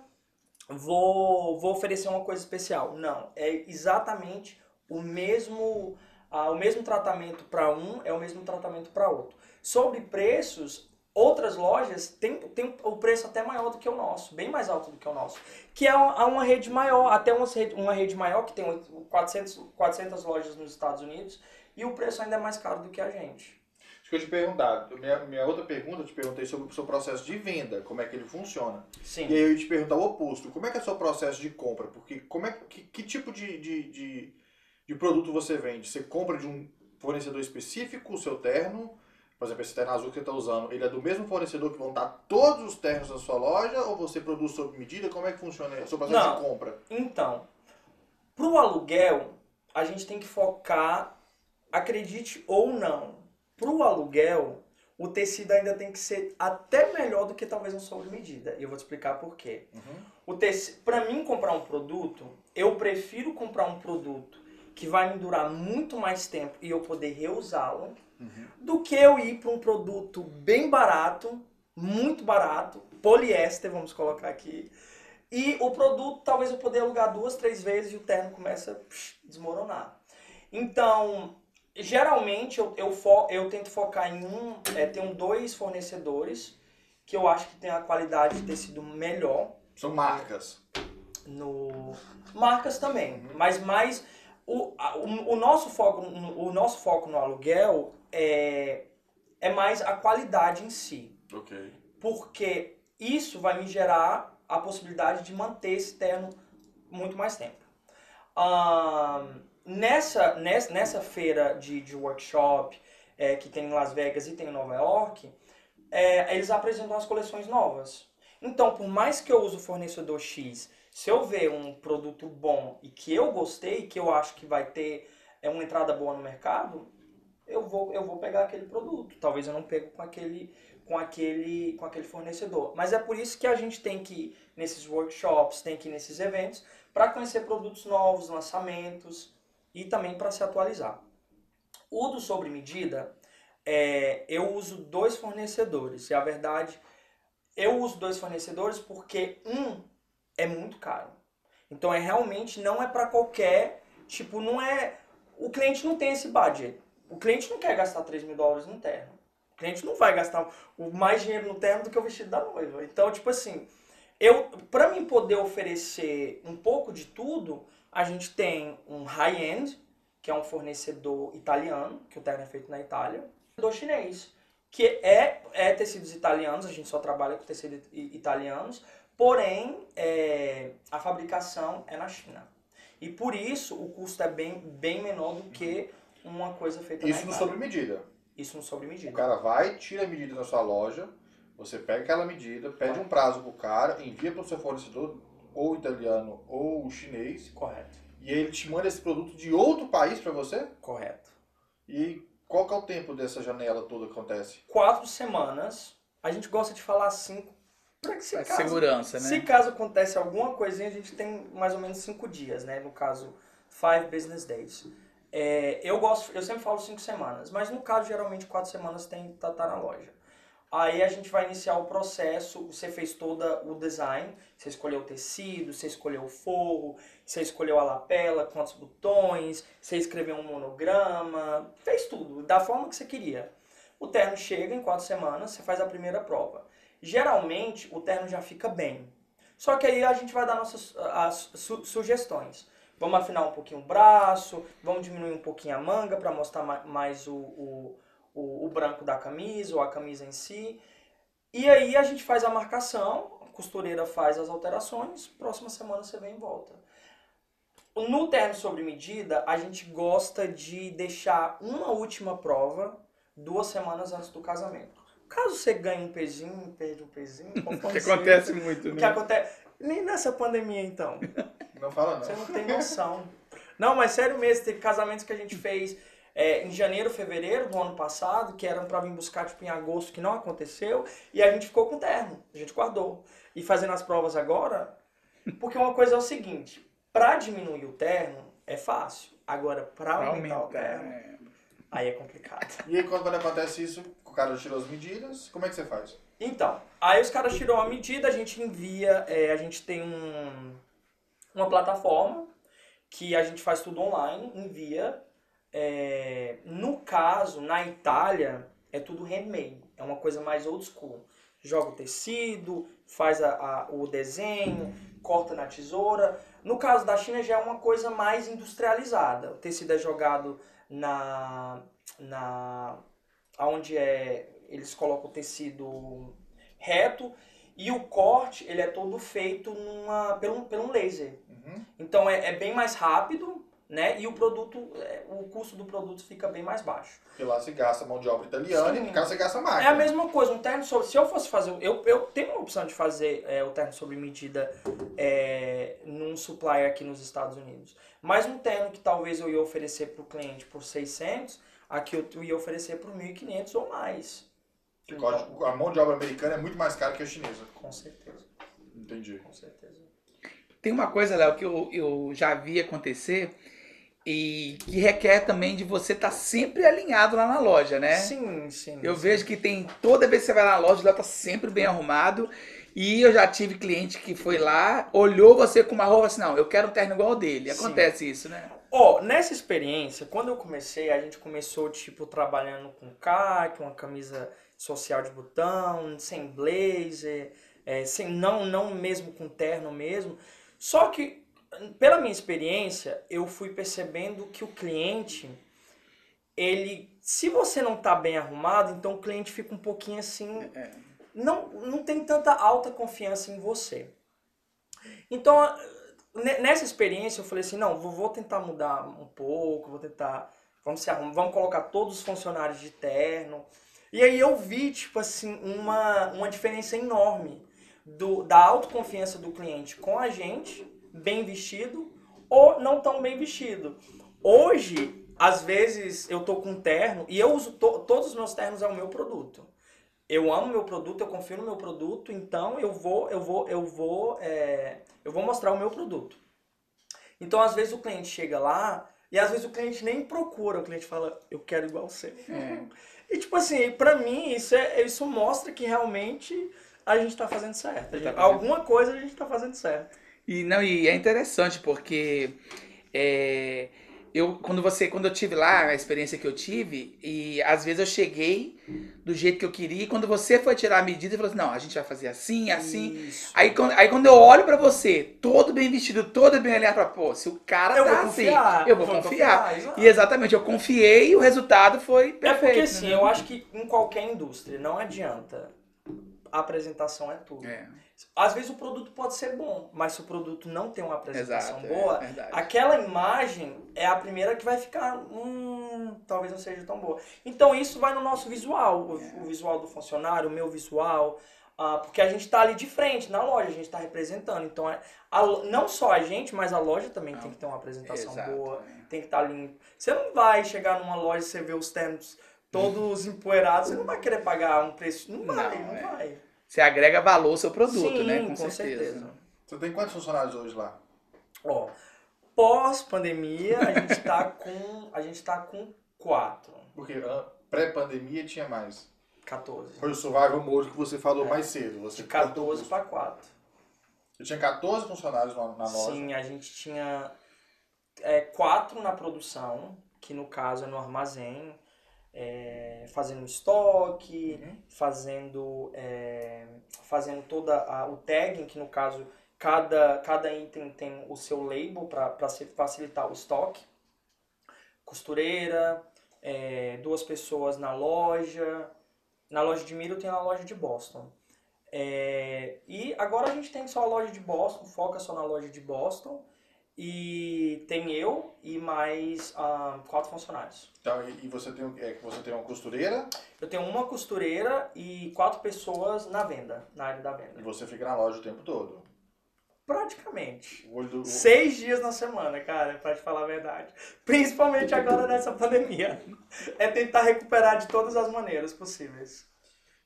vou, vou oferecer uma coisa especial. Não, é exatamente o mesmo ah, o mesmo tratamento para um é o mesmo tratamento para outro. Sobre preços, outras lojas têm, têm o preço até maior do que o nosso, bem mais alto do que o nosso. Que é uma, uma rede maior, até uma rede, uma rede maior, que tem 400, 400 lojas nos Estados Unidos, e o preço ainda é mais caro do que a gente. Acho que eu te perguntar, minha, minha outra pergunta, eu te perguntei sobre o seu processo de venda, como é que ele funciona. Sim. E aí eu ia te perguntar o oposto, como é que é o seu processo de compra? Porque como é que, que tipo de, de, de, de produto você vende? Você compra de um fornecedor específico o seu terno? Por exemplo, esse terno azul que você está usando, ele é do mesmo fornecedor que vão estar todos os ternos na sua loja? Ou você produz sob medida? Como é que funciona o seu processo de compra? Então, pro aluguel, a gente tem que focar, acredite ou não, pro aluguel, o tecido ainda tem que ser até melhor do que talvez um sobre medida. E eu vou te explicar por quê. O tecido, para mim comprar um produto, eu prefiro comprar um produto que vai me durar muito mais tempo e eu poder reusá-lo, do que eu ir para um produto bem barato, muito barato, poliéster, vamos colocar aqui, e o produto talvez eu poder alugar duas, três vezes e o terno começa a psh, desmoronar. Então, geralmente eu, eu, fo eu tento focar em um, é, tenho dois fornecedores que eu acho que tem a qualidade de tecido melhor São marcas. no marcas também, mas mais o, a- o, o nosso foco no- o nosso foco no aluguel é é mais a qualidade em si, Ok. porque isso vai me gerar a possibilidade de manter esse terno muito mais tempo. Ahn, nessa, nessa, nessa feira de, de workshop é, que tem em Las Vegas e tem em Nova York, é, eles apresentam as coleções novas. Então, por mais que eu use o fornecedor X, se eu ver um produto bom e que eu gostei, que eu acho que vai ter é, uma entrada boa no mercado, eu vou, eu vou pegar aquele produto. Talvez eu não pegue com aquele, com aquele, com aquele fornecedor. Mas é por isso que a gente tem que ir nesses workshops, tem que ir nesses eventos, para conhecer produtos novos, lançamentos e também para se atualizar. O do sobre medida, é, eu uso dois fornecedores. E a verdade, eu uso dois fornecedores porque um é muito caro. Então é realmente não é para qualquer, tipo, não é. O cliente não tem esse budget. O cliente não quer gastar 3 mil dólares no terno. O cliente não vai gastar mais dinheiro no terno do que o vestido da noiva. Então, tipo assim, eu, para mim poder oferecer um pouco de tudo, a gente tem um high-end, que é um fornecedor italiano, que o terno é feito na Itália, do chinês, que é, é tecidos italianos, a gente só trabalha com tecidos italianos, porém é, a fabricação é na China. E por isso o custo é bem, bem menor do que uma coisa feita Isso na no Itália. sobre medida. Isso no sobre medida. O cara vai, tira a medida da sua loja, você pega aquela medida, pede um prazo pro cara, envia pro seu fornecedor, ou italiano ou chinês, Correto. e ele te manda esse produto de outro país para você? Correto. E qual que é o tempo dessa janela toda que acontece? Quatro semanas. A gente gosta de falar cinco. Pra que se caso, segurança, né? se caso acontece alguma coisinha, a gente tem mais ou menos cinco dias, né? No caso, five business days. É, eu gosto, eu sempre falo cinco semanas, mas no caso, geralmente, quatro semanas tem tá, tá na loja. Aí a gente vai iniciar o processo, você fez todo o design, você escolheu o tecido, você escolheu o forro, você escolheu a lapela, quantos botões, você escreveu um monograma, fez tudo, da forma que você queria. O terno chega em quatro semanas, você faz a primeira prova. Geralmente, o terno já fica bem. Só que aí a gente vai dar nossas as su- sugestões. Vamos afinar um pouquinho o braço, vamos diminuir um pouquinho a manga para mostrar ma- mais o, o, o, o branco da camisa ou a camisa em si. E aí a gente faz a marcação, a costureira faz as alterações, próxima semana você vem e volta. No terno sobre medida, a gente gosta de deixar uma última prova duas semanas antes do casamento. Caso você ganhe um pezinho, perde um pezinho, conforme Que acontece muito, o que né? acontece? Nem nessa pandemia, então. Não fala Você não. não tem noção. Não, mas sério mesmo, teve casamentos que a gente fez é, em janeiro, fevereiro do ano passado, que eram pra vir buscar tipo, em agosto, que não aconteceu, e a gente ficou com terno, a gente guardou. E fazendo as provas agora, porque uma coisa é o seguinte, pra diminuir o terno é fácil, agora pra Pra aumentar, o aumentar. terno, é. aí é complicado. E aí quando acontece isso, o cara tirou as medidas, como é que você faz? Então, aí os caras tiram a medida, a gente envia, é, a gente tem um, uma plataforma que a gente faz tudo online, envia. É, no caso, na Itália, é tudo handmade, é uma coisa mais old school. Joga o tecido, faz a, a- o desenho, corta na tesoura. No caso da China já é uma coisa mais industrializada. O tecido é jogado na, na onde é eles colocam o tecido reto e o corte ele é todo feito numa pelo, pelo um laser. Uhum. Então é, é bem mais rápido, né? E o produto, é, o custo do produto fica bem mais baixo. Porque lá se gasta mão de obra italiana Sim. e cá você gasta É máquina. a mesma coisa, um terno sobre. Se eu fosse fazer. Eu, eu tenho uma opção de fazer é, o terno sobre medida é, num supplier aqui nos Estados Unidos. Mas um terno que talvez eu ia oferecer para o cliente por 600, aqui eu ia oferecer por 1.500 ou mais. O código- A mão de obra americana é muito mais cara que a chinesa. Com certeza, Entendi. com certeza. Tem uma coisa, Léo, que eu, eu já vi acontecer e que requer também de você estar sempre alinhado lá na loja, né? Sim, sim. Eu sim. vejo que tem, toda vez que você vai lá na loja, lá tá sempre bem arrumado. E eu já tive cliente que foi lá, olhou você com uma roupa assim, não, eu quero um terno igual ao dele. Sim. Acontece isso, né? Ó, nessa experiência, quando eu comecei, a gente começou, tipo, trabalhando com caque, uma camisa social de botão, sem blazer, é, sem, não, não mesmo com terno mesmo. Só que, pela minha experiência, eu fui percebendo que o cliente, ele, se você não tá bem arrumado, então o cliente fica um pouquinho assim, É. não, não tem tanta alta confiança em você. Então, ne- nessa experiência, eu falei assim, não, vou, tentar mudar um pouco, vou tentar, vamos se arrumar, vamos colocar todos os funcionários de terno. E aí eu vi, tipo assim, uma, uma diferença enorme do, da autoconfiança do cliente com a gente, bem vestido, ou não tão bem vestido. Hoje, às vezes, eu tô com terno, e eu uso, to- todos os meus ternos é o meu produto eu amo meu produto, eu confio no meu produto, então eu vou, eu vou, eu vou, é, eu vou mostrar o meu produto. Então, às vezes o cliente chega lá e às vezes o cliente nem procura, o cliente fala, eu quero igual você. É. E tipo assim, pra mim isso é, isso mostra que realmente a gente tá fazendo certo. Gente- Tá Alguma coisa a gente tá fazendo certo. E não, e é interessante porque é, eu quando você quando eu tive lá a experiência que eu tive e às vezes eu cheguei do jeito que eu queria e quando você foi tirar a medida e falou assim, não, a gente vai fazer assim, assim. Isso. Aí quando, aí quando eu olho pra você, todo bem vestido, todo bem alinhado, pra, pô, se o cara Eu tá vou assim, confiar. eu vou confiar. exato. E exatamente, eu confiei e o resultado foi É perfeito. porque assim, né? eu acho que em qualquer indústria não adianta. A apresentação é tudo. É, Às vezes o produto pode ser bom, mas se o produto não tem uma apresentação exato, boa, é aquela imagem é a primeira que vai ficar, hum, talvez não seja tão boa. Então isso vai no nosso visual, o, É. o visual do funcionário, o meu visual, ah, porque a gente tá ali de frente, na loja, a gente tá representando. Então é, a não só a gente, mas a loja também tem que ter uma apresentação Exato, boa, é. tem que estar limpo. Você não vai chegar numa loja e você vê os tempos todos empoeirados, você não vai querer pagar um preço, não vai, Não, não, é. vai. Você agrega valor ao seu produto, Sim, né? Com, com certeza. certeza. Você tem quantos funcionários hoje lá? Ó, pós-pandemia, a gente tá com. A gente tá com 4. Porque ah, pré-pandemia tinha mais. 14. Foi o survival mode que você falou É. mais cedo. Você De cortou 14 custo. para 4. Eu tinha 14 funcionários na, na loja. Sim, a gente tinha é, 4 na produção, que no caso é no armazém, é, fazendo estoque, Uhum. fazendo, é, fazendo toda a- o tagging, que no caso cada, cada item tem o seu label para facilitar o estoque. Costureira, é, duas pessoas na loja. Na loja de milho tem a loja de Boston. É, e agora a gente tem só a loja de Boston, foca só na loja de Boston. E tem eu e mais ah, quatro funcionários. Então, e, e você, tem, é, você tem uma costureira Eu tenho uma costureira e quatro pessoas na venda, na área da e venda. você fica na loja o tempo todo. Praticamente. O olho do, Seis dias na semana, cara, pra te falar a verdade. Principalmente agora nessa pandemia. É tentar recuperar de todas as maneiras possíveis.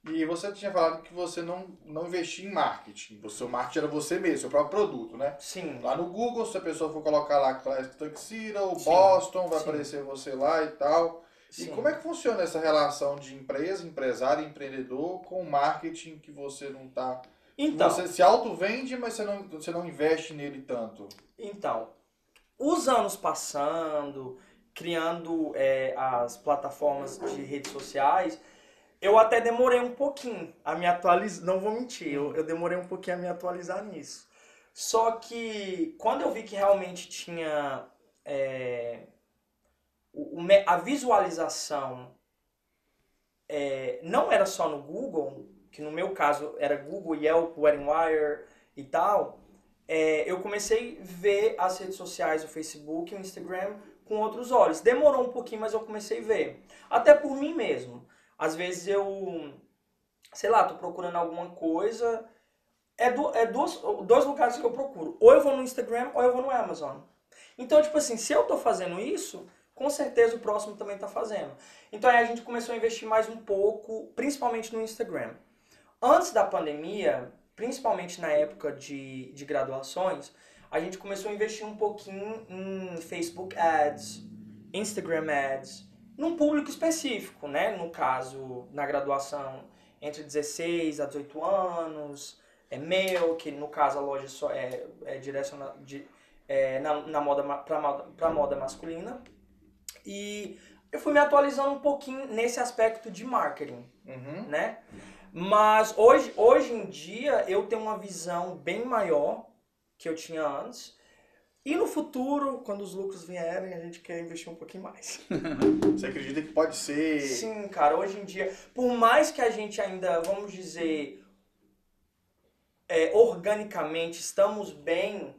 E você tinha falado que você não, não investia em marketing. O seu marketing era você mesmo, seu próprio produto, né? Sim. Lá no Google, se a pessoa for colocar lá Classic Tuxedo, Sim, Boston, vai sim. aparecer você lá e tal. E sim. como é que funciona essa relação de empresa, empresário, empreendedor com marketing que você não tá. Então, Você se auto-vende, mas você não, você não investe nele tanto. Então, os anos passando, criando é, as plataformas de redes sociais, eu até demorei um pouquinho a me atualizar. Não vou mentir, eu, eu demorei um pouquinho a me atualizar nisso. Só que quando eu vi que realmente tinha é, o- a visualização é, não era só no Google, que no meu caso era Google, Yelp, WeddingWire e tal, é, eu comecei a ver as redes sociais, o Facebook, o Instagram, com outros olhos. Demorou um pouquinho, mas eu comecei a ver. Até por mim mesmo. Às vezes eu, sei lá, tô procurando alguma coisa. É, du é duas, dois lugares que eu procuro. Ou eu vou no Instagram ou eu vou no Amazon. Então, tipo assim, se eu tô fazendo isso, com certeza o próximo também tá fazendo. Então aí a gente começou a investir mais um pouco, principalmente no Instagram. Antes da pandemia, principalmente na época de, de graduações, a gente começou a investir um pouquinho em Facebook Ads, Instagram Ads, num público específico, né? No caso, na graduação, entre 16 a 18 anos, é male, que no caso a loja só é, é direcionada de, é, na, na moda, pra, moda, moda masculina. E eu fui me atualizando um pouquinho nesse aspecto de marketing Uhum. né? Mas hoje, hoje em dia eu tenho uma visão bem maior que eu tinha antes. E no futuro, quando os lucros vierem, a gente quer investir um pouquinho mais. Você acredita que pode ser. Sim, cara, hoje em dia, por mais que a gente ainda, vamos dizer, é, organicamente estamos bem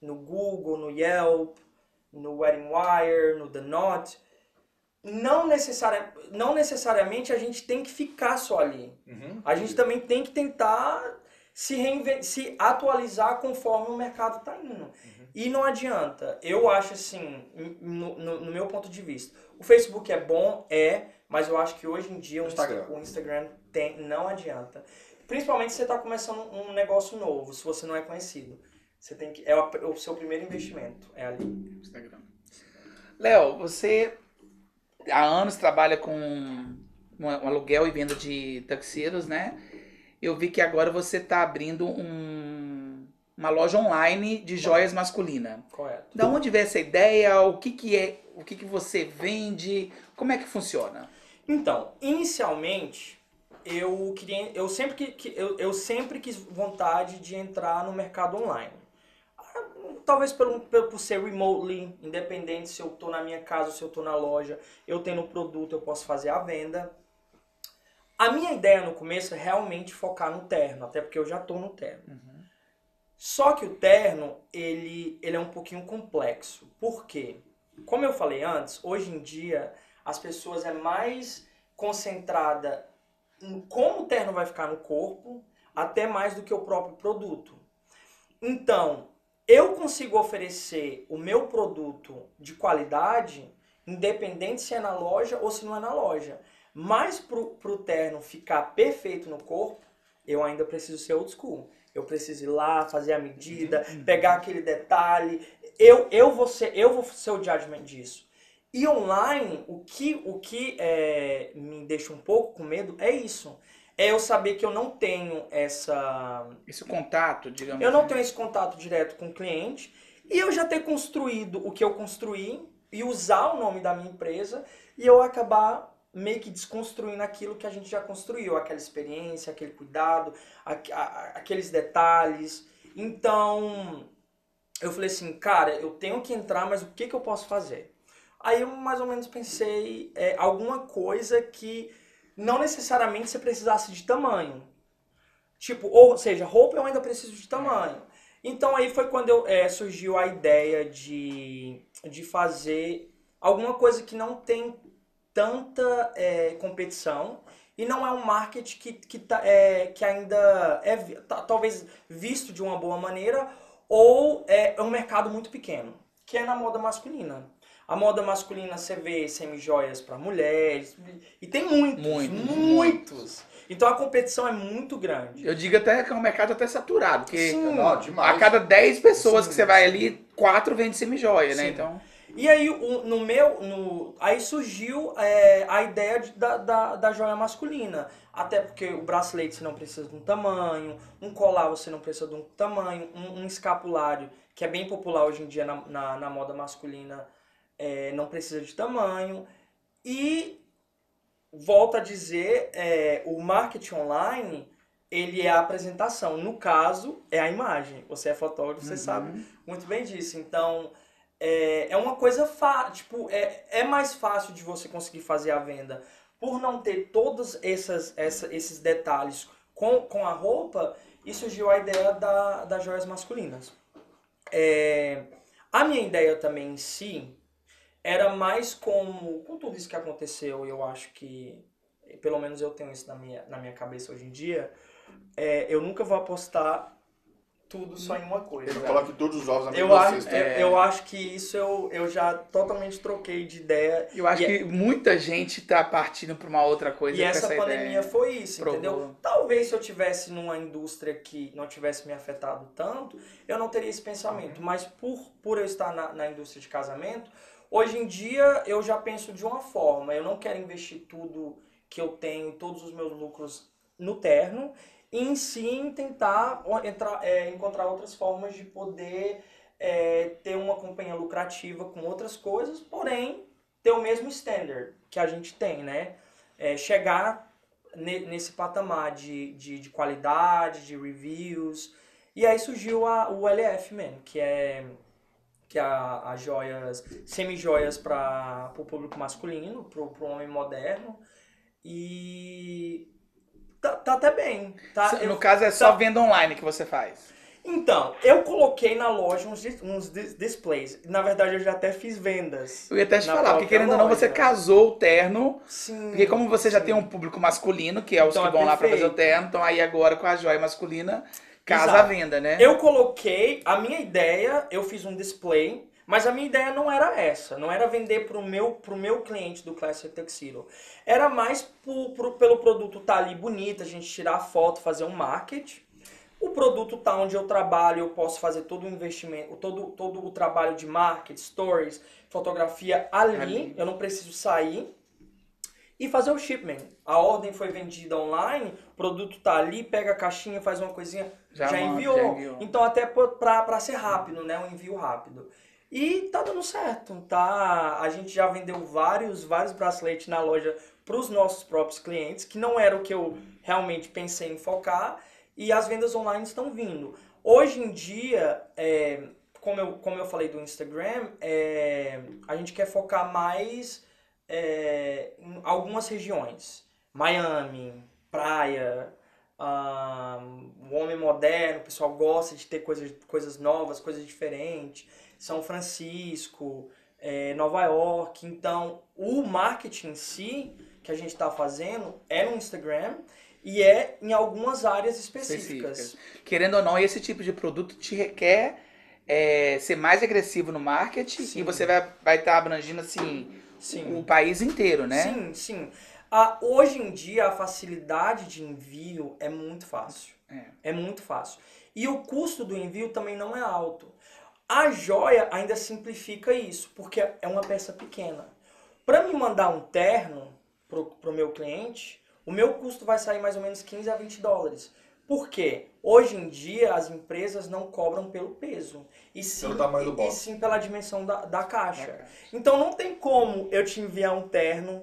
no Google, no Yelp, no WeddingWire, no The Knot, não, necessaria, não necessariamente a gente tem que ficar só ali. Uhum. A gente também tem que tentar se, se atualizar conforme o mercado está indo. E não adianta. Eu acho assim, no, no- no meu ponto de vista, o Facebook é bom, é, mas eu acho que hoje em dia o Insta- Instagram. o Instagram tem, não adianta. Principalmente se você está começando um negócio novo, se você não é conhecido. Você tem que, é o, o seu primeiro investimento, é ali. Instagram. Léo, você há anos trabalha com um, um aluguel e venda de taxeiros, né? Eu vi que agora você está abrindo um, uma loja online de joias masculina. Correto. Da onde veio essa ideia? O que, que é? O que, que você vende? Como é que funciona? Então, inicialmente, eu queria, eu sempre que, que- eu, eu sempre quis vontade de entrar no mercado online. Ah, Talvez pelo, pelo- por ser remotely, independente se eu tô na minha casa ou se eu tô na loja, eu tendo o produto, eu posso fazer a venda. A minha ideia no começo é realmente focar no terno, até porque eu já tô no terno. Só que o terno, ele, ele é um pouquinho complexo. Por quê? Como eu falei antes, hoje em dia as pessoas é mais concentrada em como o terno vai ficar no corpo, até mais do que o próprio produto. Então, eu consigo oferecer o meu produto de qualidade, independente se é na loja ou se não é na loja. Mas pro, pro terno ficar perfeito no corpo, eu ainda preciso ser old school. Eu preciso ir lá, fazer a medida, pegar aquele detalhe. Eu, eu, vou ser, eu vou ser o judgment disso. E online, o que, o que é, me deixa um pouco com medo é isso. É eu saber que eu não tenho essa. Esse contato, digamos Eu não assim. tenho esse contato direto com o cliente. E eu já ter construído o que eu construí e usar o nome da minha empresa e eu acabar meio que desconstruindo aquilo que a gente já construiu, aquela experiência, aquele cuidado, a- a- aqueles detalhes. Então, eu falei assim, cara, eu tenho que entrar, mas o que, que eu posso fazer? Aí eu mais ou menos pensei é, alguma coisa que não necessariamente você precisasse de tamanho. Tipo, ou seja, roupa eu ainda preciso de tamanho. Então aí foi quando eu, é, surgiu a ideia de, de fazer alguma coisa que não tem tanta é, competição e não é um marketing que, que, tá, é, que ainda é tá- talvez visto de uma boa maneira ou é, é um mercado muito pequeno, que é na moda masculina. A moda masculina você vê semijoias para mulheres e tem muitos, Muitos, muitos. Então a competição é muito grande. Eu digo até que é um mercado até saturado, porque Sim. Não, a cada 10 pessoas Sim, que você vai ali, quatro vende semijoia, né? Então, E aí, o- no meu. No, aí surgiu é, a ideia de- da, da, da joia masculina. Até porque o bracelete você não precisa de um tamanho, um colar você não precisa de um tamanho, um, um escapulário, que é bem popular hoje em dia na, na, na moda masculina, é, não precisa de tamanho. E, volto a dizer, é, o marketing online, ele é a apresentação. No caso, é a imagem. Você é fotógrafo, você Uhum. sabe muito bem disso. Então, é, é uma coisa fácil, tipo, é, é mais fácil de você conseguir fazer a venda por não ter todos essas, essa, esses detalhes com, com a roupa e surgiu a ideia da, das joias masculinas. É, a minha ideia também em si era mais como, com tudo isso que aconteceu, eu acho que, pelo menos eu tenho isso na minha, na minha cabeça hoje em dia, é, eu nunca vou apostar tudo só em uma coisa. Não coloque todos os ovos na Eu mesma acho, cesta. eu, eu acho que isso eu, eu já totalmente troquei de ideia. eu acho E- que muita gente tá partindo pra uma outra coisa E com essa essa pandemia ideia. foi isso, Provou. entendeu? Talvez se eu tivesse numa indústria que não tivesse me afetado tanto, eu não teria esse pensamento. Mas por, por eu estar na, na indústria de casamento, hoje em dia eu já penso de uma forma. Eu não quero investir tudo que eu tenho, todos os meus lucros no terno, e em sim tentar entrar, é, encontrar outras formas de poder é, ter uma companhia lucrativa com outras coisas, porém ter o mesmo standard que a gente tem, né? É, chegar ne- nesse patamar de, de, de qualidade, de reviews. E aí surgiu a, o LF mesmo, que é que é a, as joias, semi-joias para o público masculino, para o homem moderno. E tá, tá até bem. Tá? No Eu- caso é só tá- venda online que você faz. Então, eu coloquei na loja uns, uns dis- displays. Na verdade, eu já até fiz vendas. Eu ia até te falar, porque querendo ou não, você casou o terno. Sim. Porque como você já sim. tem um público masculino, que é os Então que é vão lá pra fazer o terno, então aí agora com a joia masculina, casa Exato. a venda, né? Eu coloquei, a minha ideia, eu fiz um display, mas a minha ideia não era essa, não era vender pro meu, pro meu cliente do Classic Tuxedo. Era mais pro, pelo produto estar ali bonito, a gente tirar a foto, fazer um marketing. O produto tá onde eu trabalho, eu posso fazer todo o investimento, todo, todo o trabalho de marketing, stories, fotografia ali, Ali. eu não preciso sair. e fazer o shipment. A ordem foi vendida online, o produto tá ali, pega a caixinha, faz uma coisinha, já, manda, enviou. já enviou. Então até para ser rápido, né, um envio rápido. E tá dando certo, tá? A gente já vendeu vários, vários braceletes na loja para os nossos próprios clientes, que não era o que eu realmente pensei em focar, e as vendas online estão vindo. Hoje em dia, é, como, eu, como eu falei do Instagram, é, a gente quer focar mais é, em algumas regiões. Miami, praia, um, o homem moderno, o pessoal gosta de ter coisas, coisas novas, coisas diferentes. São Francisco, é, Nova York. Então, o marketing em si que a gente está fazendo é no Instagram e é em algumas áreas específicas. Específicas. Querendo ou não, esse tipo de produto te requer é, ser mais agressivo no marketing Sim. e você vai estar vai tá abrangindo assim Sim. o país inteiro, né? Sim, sim. Ah, hoje em dia a facilidade de envio é muito fácil. É. É muito fácil. E o custo do envio também não é alto. A joia ainda simplifica isso, porque é uma peça pequena. Para me mandar um terno pro, pro meu cliente, o meu custo vai sair mais ou menos 15 a 20 dólares. Por quê? Hoje em dia as empresas não cobram pelo peso, e sim, e- e sim pela dimensão da, da caixa. Então não tem como eu te enviar um terno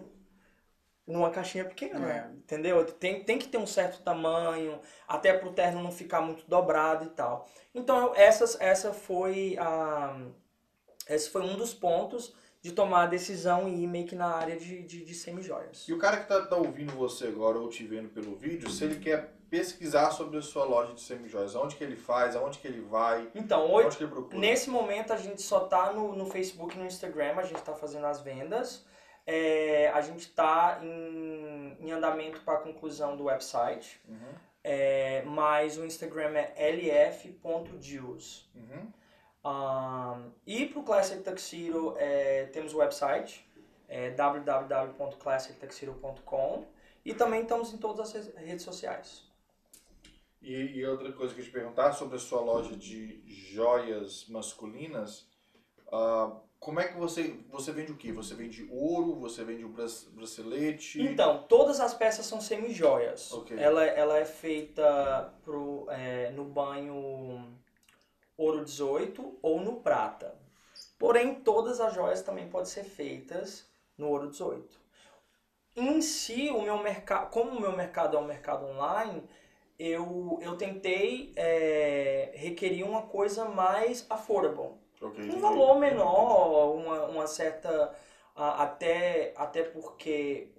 numa caixinha pequena, É. entendeu? Tem, tem que ter um certo tamanho, até pro terno não ficar muito dobrado e tal. Então essas, essa foi a, esse foi um dos pontos de tomar a decisão e ir meio que na área de, de, de semi-joias. E o cara que tá, tá ouvindo você agora ou te vendo pelo vídeo, se ele quer pesquisar sobre a sua loja de semijóias, aonde que ele faz, aonde que ele vai, Então, hoje, aonde que ele procura? Nesse momento a gente só tá no, no Facebook e no Instagram, a gente tá fazendo as vendas. É, a gente tá em, em andamento para a conclusão do website. Uhum, É, mas o Instagram é lf.deals. uhum. Um, e pro Classic Tuxedo é, temos o website, é www.classictuxedo.com e também estamos em todas as re- redes sociais. E, e outra coisa que eu te perguntar sobre a sua loja de joias masculinas, ah, como é que você, você vende o quê? Você vende ouro, você vende o brac- bracelete? Então, todas as peças são semi-joias. Ok. Ela, ela é feita pro, é, no banho ouro 18 ou no prata. Porém, todas as joias também podem ser feitas no ouro 18. Em si, o meu mercado, como o meu mercado é um mercado online, eu, eu tentei é, requerir uma coisa mais affordable Ok, um valor menor, uma, uma certa. até, até porque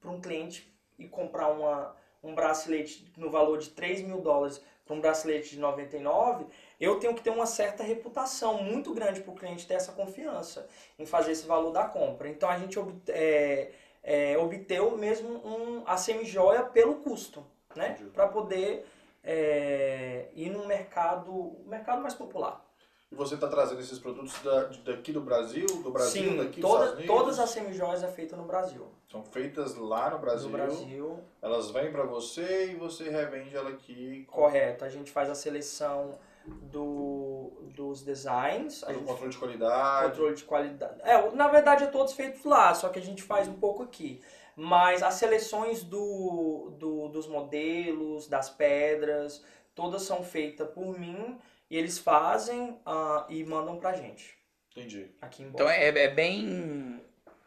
para um cliente ir comprar uma, um bracelete no valor de 3 mil dólares para um bracelete de 99, eu tenho que ter uma certa reputação muito grande para o cliente ter essa confiança em fazer esse valor da compra. Então a gente é, é, obteu mesmo um, a semi-joia pelo custo, né? Para poder é, ir num mercado, mercado mais popular. E você está trazendo esses produtos da- daqui do Brasil, do Brasil, Sim, daqui dos toda- Unidos? todas as semijoias é feita no Brasil. São feitas lá no Brasil, No Brasil, elas vêm para você e você revende ela aqui correto. A gente faz a seleção do, dos designs, a todo o gente controle de qualidade. controle de qualidade. É, na verdade é todos feitos lá, só que a gente faz um pouco aqui. Mas as seleções do, do, dos modelos, das pedras, todas são feitas por mim e eles fazem ah, e mandam pra gente Entendi. aqui em Então é, é bem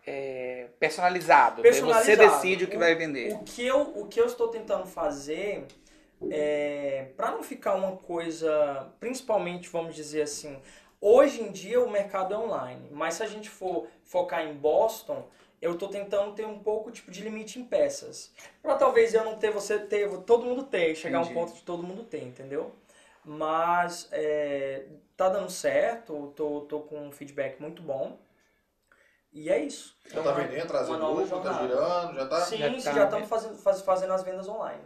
é, personalizado. Personalizado. Você decide o que O- vai vender. O que eu, o que eu estou tentando fazer é para não ficar uma coisa, principalmente vamos dizer assim, hoje em dia o mercado é online, mas se a gente for focar em Boston, eu estou tentando ter um pouco tipo de limite em peças. Para talvez eu não ter, você ter, todo mundo ter, chegar a um ponto de todo mundo ter, entendeu? Mas é, tá dando certo, tô, tô com um feedback muito bom. E é isso. Já tá vendendo, trazendo lucro, tá girando, já tá? Sim, Já sim, tá, já estamos fazendo, faz- fazendo as vendas online.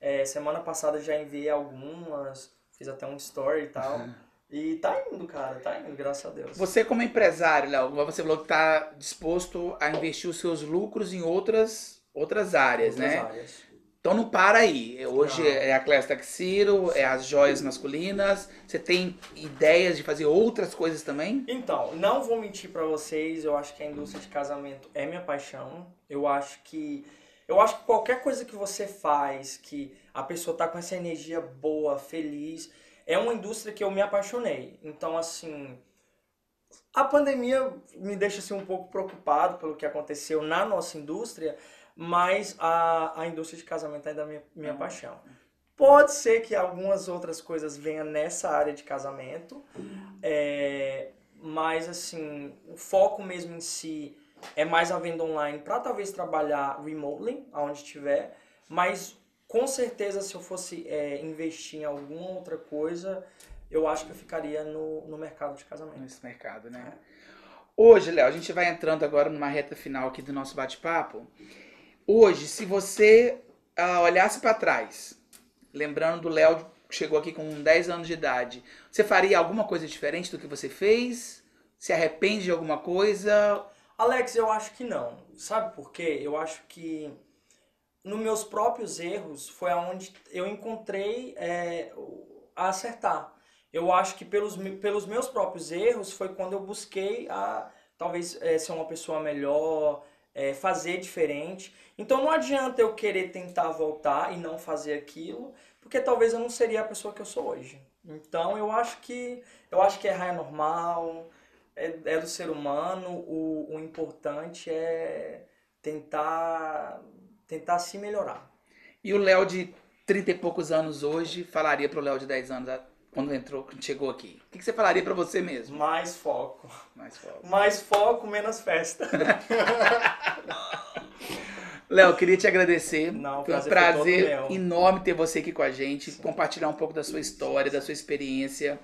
É, semana passada já enviei algumas, fiz até um story e tal. E tá indo, cara, tá indo, graças a Deus. Você como empresário, Léo, você falou que está disposto a investir os seus lucros em outras, outras áreas, Outras né? áreas. Então não para aí. Hoje Não. é a Class Taxiro, é as joias masculinas. Você tem ideias de fazer outras coisas também? Então, não vou mentir pra vocês, eu acho que a indústria de casamento é minha paixão. Eu acho que eu acho que qualquer coisa que você faz, que a pessoa tá com essa energia boa, feliz, é uma indústria que eu me apaixonei. Então, assim, a pandemia me deixa assim um pouco preocupado pelo que aconteceu na nossa indústria, mas a, a indústria de casamento ainda é minha, minha paixão. Pode ser que algumas outras coisas venham nessa área de casamento, é, mas assim, o foco mesmo em si é mais a venda online para talvez trabalhar remotely, aonde estiver, mas com certeza se eu fosse é, investir em alguma outra coisa, eu acho que eu ficaria no, no mercado de casamento. Nesse mercado, né? Hoje, Léo, a gente vai entrando agora numa reta final aqui do nosso bate-papo. Hoje, se você ah, olhasse para trás, lembrando do Léo que chegou aqui com 10 anos de idade, você faria alguma coisa diferente do que você fez? Se arrepende de alguma coisa? Alex, eu acho que não. Sabe por quê? Eu acho que nos meus próprios erros foi aonde eu encontrei é, a acertar. Eu acho que pelos, pelos meus próprios erros foi quando eu busquei a talvez é, ser uma pessoa melhor, é, fazer diferente. Então não adianta eu querer tentar voltar e não fazer aquilo, porque talvez eu não seria a pessoa que eu sou hoje. Então eu acho que eu acho que errar é normal, é, é do ser humano, o, o importante é tentar tentar se melhorar. E o Léo de 30 e poucos anos hoje falaria pro Léo de 10 anos quando entrou, quando chegou aqui? O que que você falaria para você mesmo? Mais foco. Mais foco. Mais foco, menos festa. Léo, queria te agradecer. Não, Foi um prazer prazer enorme ter você aqui com a gente, compartilhar um pouco da sua história, da sua experiência.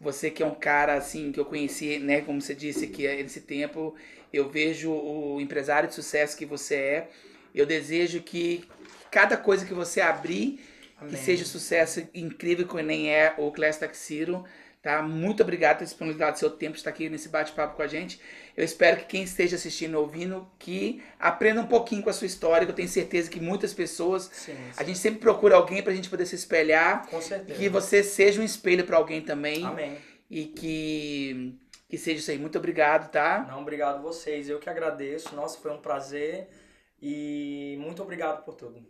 Você que é um cara assim que eu conheci, né, como você disse que é nesse tempo, eu vejo o empresário de sucesso que você é. Eu desejo que cada coisa que você abrir que Amém. seja um sucesso incrível que nem é o Class Taxiro. Tá? Muito obrigado por disponibilidade do seu tempo de estar aqui nesse bate-papo com a gente. Eu espero que quem esteja assistindo e ouvindo que aprenda um pouquinho com a sua história, que eu tenho certeza que muitas pessoas. Sim, A sim. gente sempre procura alguém pra gente poder se espelhar. Com certeza. Que você seja um espelho pra alguém também. Amém. E que, que seja isso aí. Muito obrigado, tá? Não, obrigado vocês. Eu que agradeço. Nossa, foi um prazer. E muito obrigado por tudo.